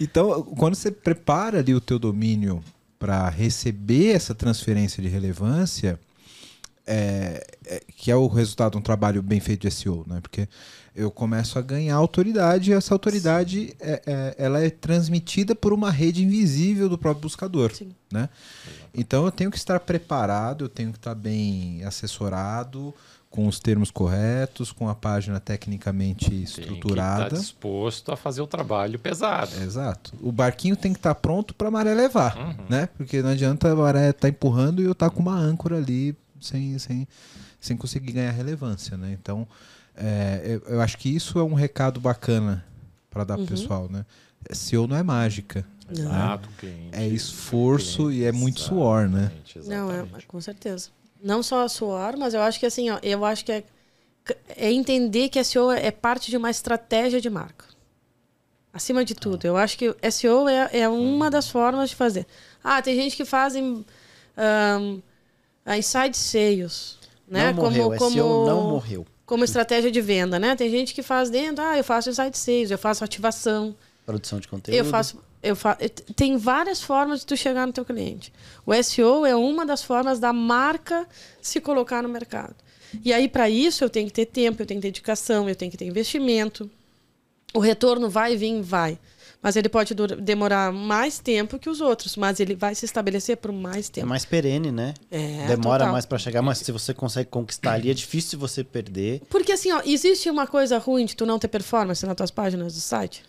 Então, quando você prepara ali o teu domínio para receber essa transferência de relevância, é, é- que é o resultado de um trabalho bem feito de SEO, né? Porque eu começo a ganhar autoridade e essa autoridade é, é- ela é transmitida por uma rede invisível do próprio buscador, Sim. né? Então eu tenho que estar preparado, eu tenho que estar bem assessorado, com os termos corretos, com a página tecnicamente Tem que estar estruturada. disposto a fazer o trabalho pesado. Exato. O barquinho tem que estar pronto para a maré levar, Uhum. né? Porque não adianta a maré estar empurrando e eu estar com uma âncora ali sem, sem, sem conseguir ganhar relevância, né? Então, é, eu, eu acho que isso é um recado bacana para dar Uhum. pro pessoal, né? SEO não é mágica. Exato, cliente. É esforço e é muito suor, né? Exatamente, Não, é, com certeza. Não só a suor, mas eu acho que assim, ó, eu acho que é, é entender que SEO é parte de uma estratégia de marca. Acima de tudo. Eu acho que SEO é, é uma das formas de fazer. Ah, tem gente que fazem um, inside sales. Né? Não morreu, como, como, SEO não morreu. como estratégia de venda, né? Tem gente que faz dentro, ah, eu faço inside sales, eu faço ativação. Produção de conteúdo. Eu faço, eu fa tem várias formas de tu chegar no teu cliente. O SEO é uma das formas da marca se colocar no mercado. E aí para isso eu tenho que ter tempo, eu tenho que ter dedicação, eu tenho que ter investimento. O retorno vai vir, vai. Mas ele pode demorar mais tempo que os outros, mas ele vai se estabelecer por mais É tempo. mais perene, né? É, Demora total. mais pra chegar, mas se você consegue conquistar ali, é difícil você perder. Porque assim, ó, existe uma coisa ruim de tu não ter performance nas tuas páginas do site?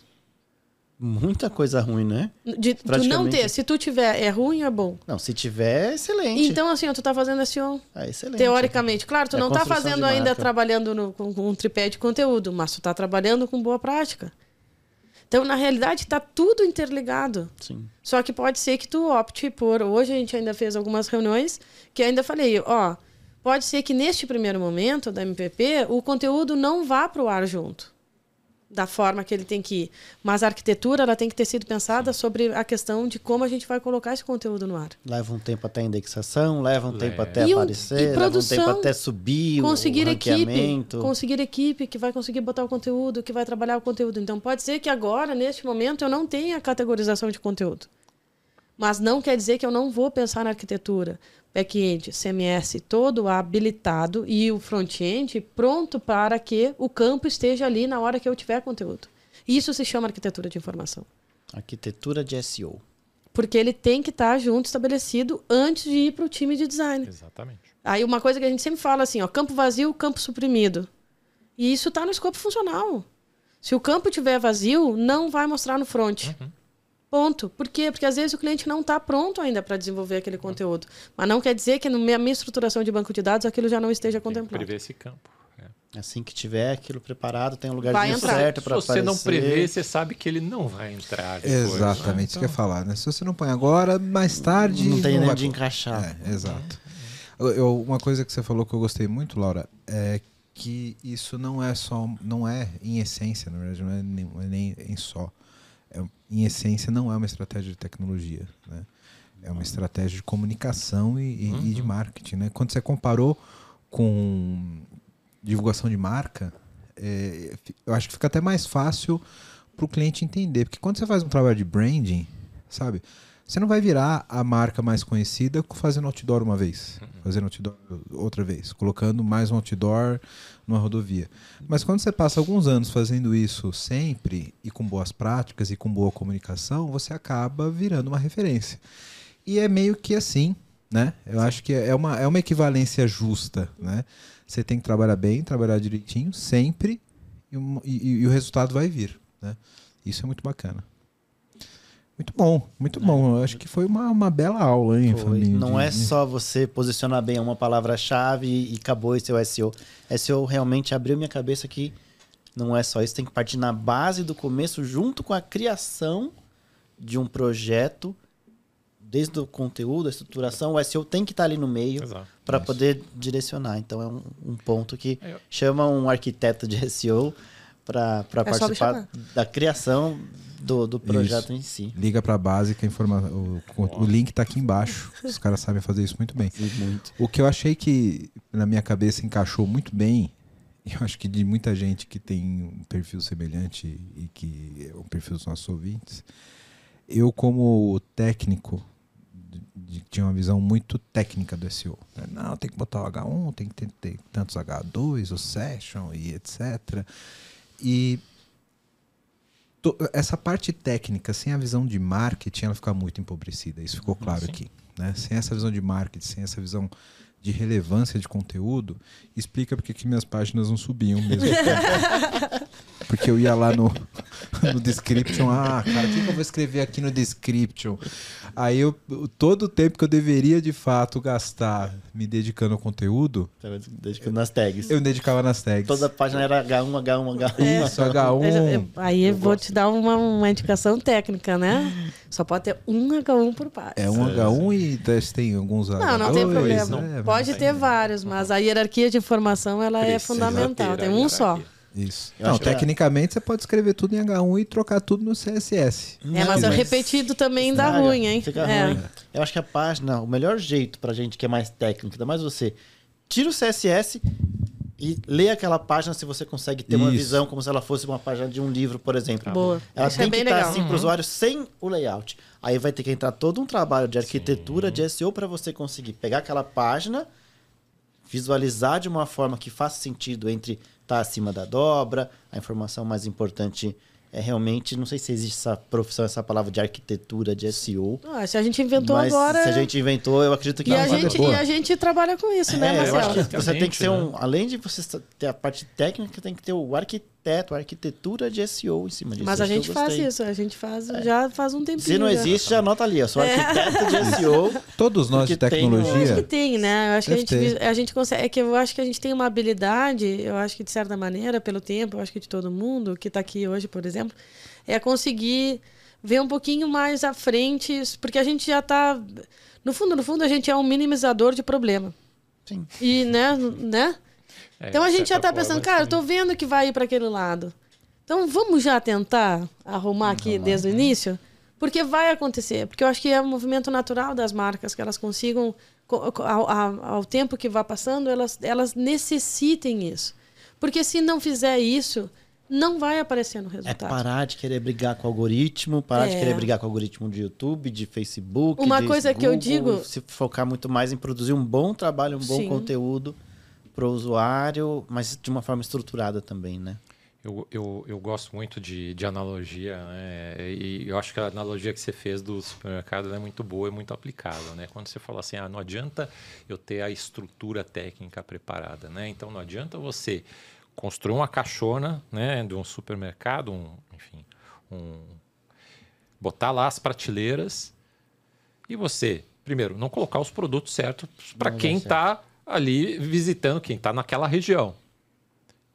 Muita coisa ruim, né? De tu não ter. Se tu tiver, é ruim ou é bom? Não, se tiver, é excelente. Então, assim, ó, tu tá fazendo SEO. é excelente. Teoricamente, claro, tu É não tá fazendo ainda trabalhando no- com, com um tripé de conteúdo, mas tu tá trabalhando com boa prática. Então, na realidade, tá tudo interligado. Sim. Só que pode ser que tu opte por. Hoje a gente ainda fez algumas reuniões que ainda falei, ó, pode ser que neste primeiro momento da MPP o conteúdo não vá para o ar junto. Da forma que ele tem que ir. Mas a arquitetura ela tem que ter sido pensada sobre a questão de como a gente vai colocar esse conteúdo no ar. Leva um tempo até a indexação, leva um tempo até E um- aparecer, e leva um produção, tempo até subir conseguir o equipe, conseguir equipe que vai conseguir botar o conteúdo, que vai trabalhar o conteúdo. Então pode ser que agora, neste momento, eu não tenha categorização de conteúdo. Mas não quer dizer que eu não vou pensar na arquitetura, back-end, CMS, todo habilitado e o front-end pronto para que o campo esteja ali na hora que eu tiver conteúdo. Isso se chama arquitetura de informação. Arquitetura de SEO. Porque ele tem que estar junto, estabelecido, antes de ir para o time de design. Exatamente. Aí uma coisa que a gente sempre fala assim, ó, campo vazio, campo suprimido. E isso está no escopo funcional. Se o campo tiver vazio, não vai mostrar no front. Ponto. Por quê? Porque às vezes o cliente não está pronto ainda para desenvolver aquele conteúdo. Mas não quer dizer que na minha minha estruturação de banco de dados aquilo já não esteja Tem contemplado. prever esse campo. é. Assim que tiver aquilo preparado, tem um Vai lugarzinho entrar. certo Se para você aparecer. não prever, você sabe que ele não vai entrar depois. Exatamente, isso que eu ia falar, né? Se você não põe agora, mais tarde. Não tem nem vai de encaixar. É, exato. Eu- eu- uma coisa que você falou que eu gostei muito, Laura, é que isso não é só, não é em essência, na verdade, não é nem, não é nem em só. É, em essência, não é uma estratégia de tecnologia, né? É uma estratégia de comunicação e, e- e de marketing, né? Quando você comparou com divulgação de marca, é, eu acho que fica até mais fácil para o cliente entender. Porque quando você faz um trabalho de branding, sabe? Você não vai virar a marca mais conhecida fazendo outdoor uma vez, fazendo outdoor outra vez, colocando mais um outdoor numa rodovia. Mas quando você passa alguns anos fazendo isso sempre e com boas práticas e com boa comunicação, você acaba virando uma referência. E é meio que assim, né? Eu acho que é uma, é uma equivalência justa, né? Você tem que trabalhar bem, trabalhar direitinho, sempre, e, e, e o resultado vai vir, né? Isso é muito bacana. Muito bom, muito bom. Eu acho que foi uma, uma bela aula, hein, Foi. família? Não é só você posicionar bem uma palavra-chave e acabou esse seu SEO. SEO realmente abriu minha cabeça que não é só isso, tem que partir na base do começo, junto com a criação de um projeto, desde o conteúdo, a estruturação, o SEO tem que estar ali no meio para poder direcionar. Então é um, um ponto que É, eu- chama um arquiteto de SEO para É participar da criação do, do projeto em si. Liga pra base que a informa... o, o link tá aqui embaixo. Os caras sabem fazer isso muito bem. Muito. O que eu achei que na minha cabeça encaixou muito bem, (laughs) eu acho que de muita gente que tem um perfil semelhante e que é o perfil dos nossos ouvintes, eu como técnico de- de- tinha uma visão muito técnica do SEO. Não, tem que botar o H1, tem que ter, ter tantos H2, o session e etc. E essa parte técnica, sem a visão de marketing, ela fica muito empobrecida. Isso ficou claro sim. aqui. Né? Sem essa visão de marketing, sem essa visão de relevância de conteúdo, explica porque que minhas páginas não subiam mesmo. (laughs) porque eu ia lá no, no description, ah, cara, o que, que eu vou escrever aqui no description? Aí eu, todo o tempo que eu deveria de fato gastar me dedicando ao conteúdo, Dedicando nas tags. eu me dedicava nas tags. Toda a página era H1, H1, H1. Isso, H1. Eu- eu- aí eu vou te dar uma, uma indicação técnica, né? Só pode ter um H1 por página. É um H1 e tem alguns H2. Não, não tem problema. né? Pode ter vários, mas a hierarquia de informação ela é fundamental. Tem um só. Isso. Eu Não, que é- tecnicamente você pode escrever tudo em H1 e trocar tudo no CSS. É, mas o repetido também dá ruim, hein? Fica É. ruim. Eu acho que a página, o melhor jeito pra gente que é mais técnico, ainda mais você, tira o CSS e lê aquela página se você consegue ter uma Isso. visão como se ela fosse uma página de um livro, por exemplo. Boa. Ela Isso tem é que estar legal. assim para o usuário sem o layout. Aí vai ter que entrar todo um trabalho de arquitetura, de SEO para você conseguir pegar aquela página, visualizar de uma forma que faça sentido entre estar acima da dobra, a informação mais importante é realmente, não sei se existe essa profissão, essa palavra de arquitetura de SEO. Ah, se a gente inventou mas agora. se a gente inventou, eu acredito que E é a, uma gente, boa. e a gente trabalha com isso, né, é, eu Marcelo? acho que você tem que ser um. Além de você ter a parte técnica, tem que ter o arquiteto, a arquitetura de SEO em cima disso. Mas a gente faz isso, a gente faz já faz um tempinho. Se não já. existe, já anota ali. Eu sou É. arquiteto de SEO. (laughs) Todos nós de Porque tem Eu acho que tecnologia. tem, né? Eu acho que a gente, ter. a gente consegue. É que eu acho que a gente tem uma habilidade, eu acho que de certa maneira, pelo tempo, eu acho que de todo mundo que está aqui hoje, por exemplo, é conseguir ver um pouquinho mais à frente, porque a gente já está. No fundo, no fundo, a gente é um minimizador de problema. Sim. E, né? né? É, Então a de gente já está pensando, cara, eu tô vendo que vai ir para aquele lado. Então vamos já tentar arrumar aqui desde o início? Porque vai acontecer. Porque eu acho que é um movimento natural das marcas, que elas consigam, co- co- ao, ao- ao tempo que vai passando, elas, elas necessitem isso. Porque se não fizer isso, não vai aparecer no É resultado. parar de querer brigar com o algoritmo, parar de É. querer brigar com o algoritmo de YouTube, de Facebook. Uma de coisa que eu Google, digo- Se focar muito mais em produzir um bom trabalho, um bom Sim. conteúdo para o usuário, mas de uma forma estruturada também, né? Eu, eu, eu gosto muito de, de analogia, né? E eu acho que a analogia que você fez do supermercado é muito boa e muito aplicável, né? Quando você fala assim, ah, não adianta eu ter a estrutura técnica preparada, né? Então não adianta você construir uma caixona, né, de um supermercado, um, enfim, um botar lá as prateleiras e você, primeiro, não colocar os produtos certos para quem está ali visitando, quem está naquela região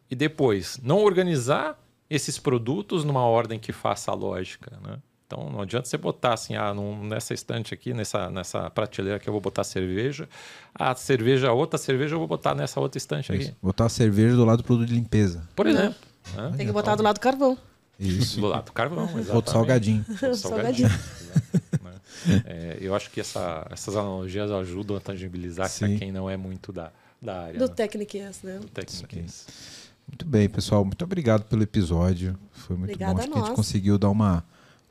e depois não organizar esses produtos numa ordem que faça a lógica, né? Então não adianta você botar assim, ah, num- nessa estante aqui, nessa, nessa prateleira que eu vou botar cerveja, a cerveja, outra cerveja eu vou botar nessa outra estante aqui. Isso. Botar a cerveja do lado do produto de limpeza. Por exemplo. né? Tem que botar do lado do carvão. Isso. Do lado do carvão, exatamente. Outro salgadinho. Outro (laughs) Salgadinho. Né? É, eu acho que essa- essas analogias ajudam a tangibilizar para quem não é muito da, da área. Do né? Techniques, né? Do técnico. Muito bem, pessoal. Muito obrigado pelo episódio. Foi muito Obrigada bom. Acho a que a gente conseguiu dar uma,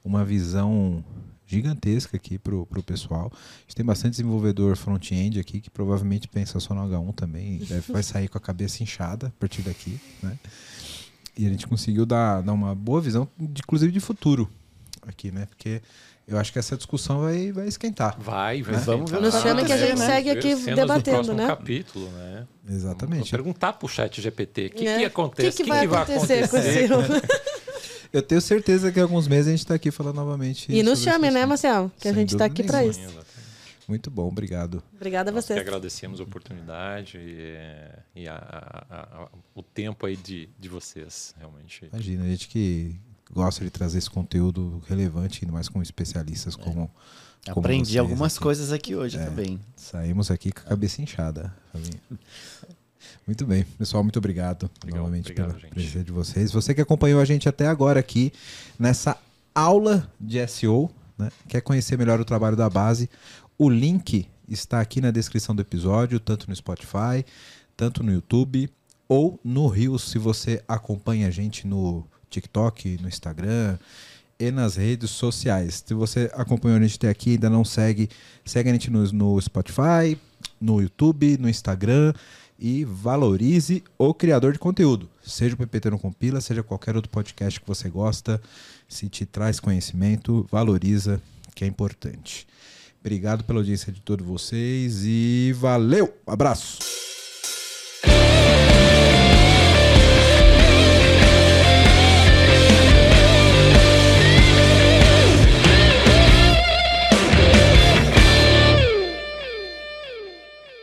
uma visão gigantesca aqui pro, pro pessoal. A gente tem bastante desenvolvedor front-end aqui que provavelmente pensa só no H1 também. (laughs) Deve, vai sair com a cabeça inchada a partir daqui, né? E a gente conseguiu dar, dar uma boa visão, de- inclusive de futuro aqui, né? Porque eu acho que essa discussão vai, vai esquentar. Vai, vai. Vamos ver o que Nos chama que a acontecer, gente né? segue aqui debatendo, né? capítulo, né? Exatamente. Vou perguntar pro chat GPT o que, É. que acontece, O que, que vai acontecer com o acontecer? seu? (laughs) Eu tenho certeza que em alguns meses a gente está aqui falando novamente. E nos chame, né, assunto. Marcel? Que a Sem gente está aqui para isso. Muito bom, obrigado. Obrigada a que vocês. agradecemos a oportunidade e, e a- a- a- o tempo aí de, de vocês, realmente. Imagina, a gente que gosta de trazer esse conteúdo relevante, ainda mais com especialistas como. como Aprendi vocês algumas aqui. coisas aqui hoje É. também. Saímos aqui com a cabeça inchada. Fabinho. (laughs) Muito bem, pessoal, muito obrigado Legal, novamente obrigado, pela gente. presença de vocês. Você que acompanhou a gente até agora aqui nessa aula de SEO, né? quer conhecer melhor o trabalho da base, o link está aqui na descrição do episódio, tanto no Spotify, tanto no YouTube ou no Rios, se você acompanha a gente no TikTok, no Instagram e nas redes sociais. Se você acompanhou a gente até aqui ainda não segue, segue a gente no, no Spotify, no YouTube, no Instagram e valorize o criador de conteúdo. Seja o PPT no Compila, seja qualquer outro podcast que você gosta, se te traz conhecimento, valoriza, que é importante. Obrigado pela audiência de todos vocês e valeu! Abraço!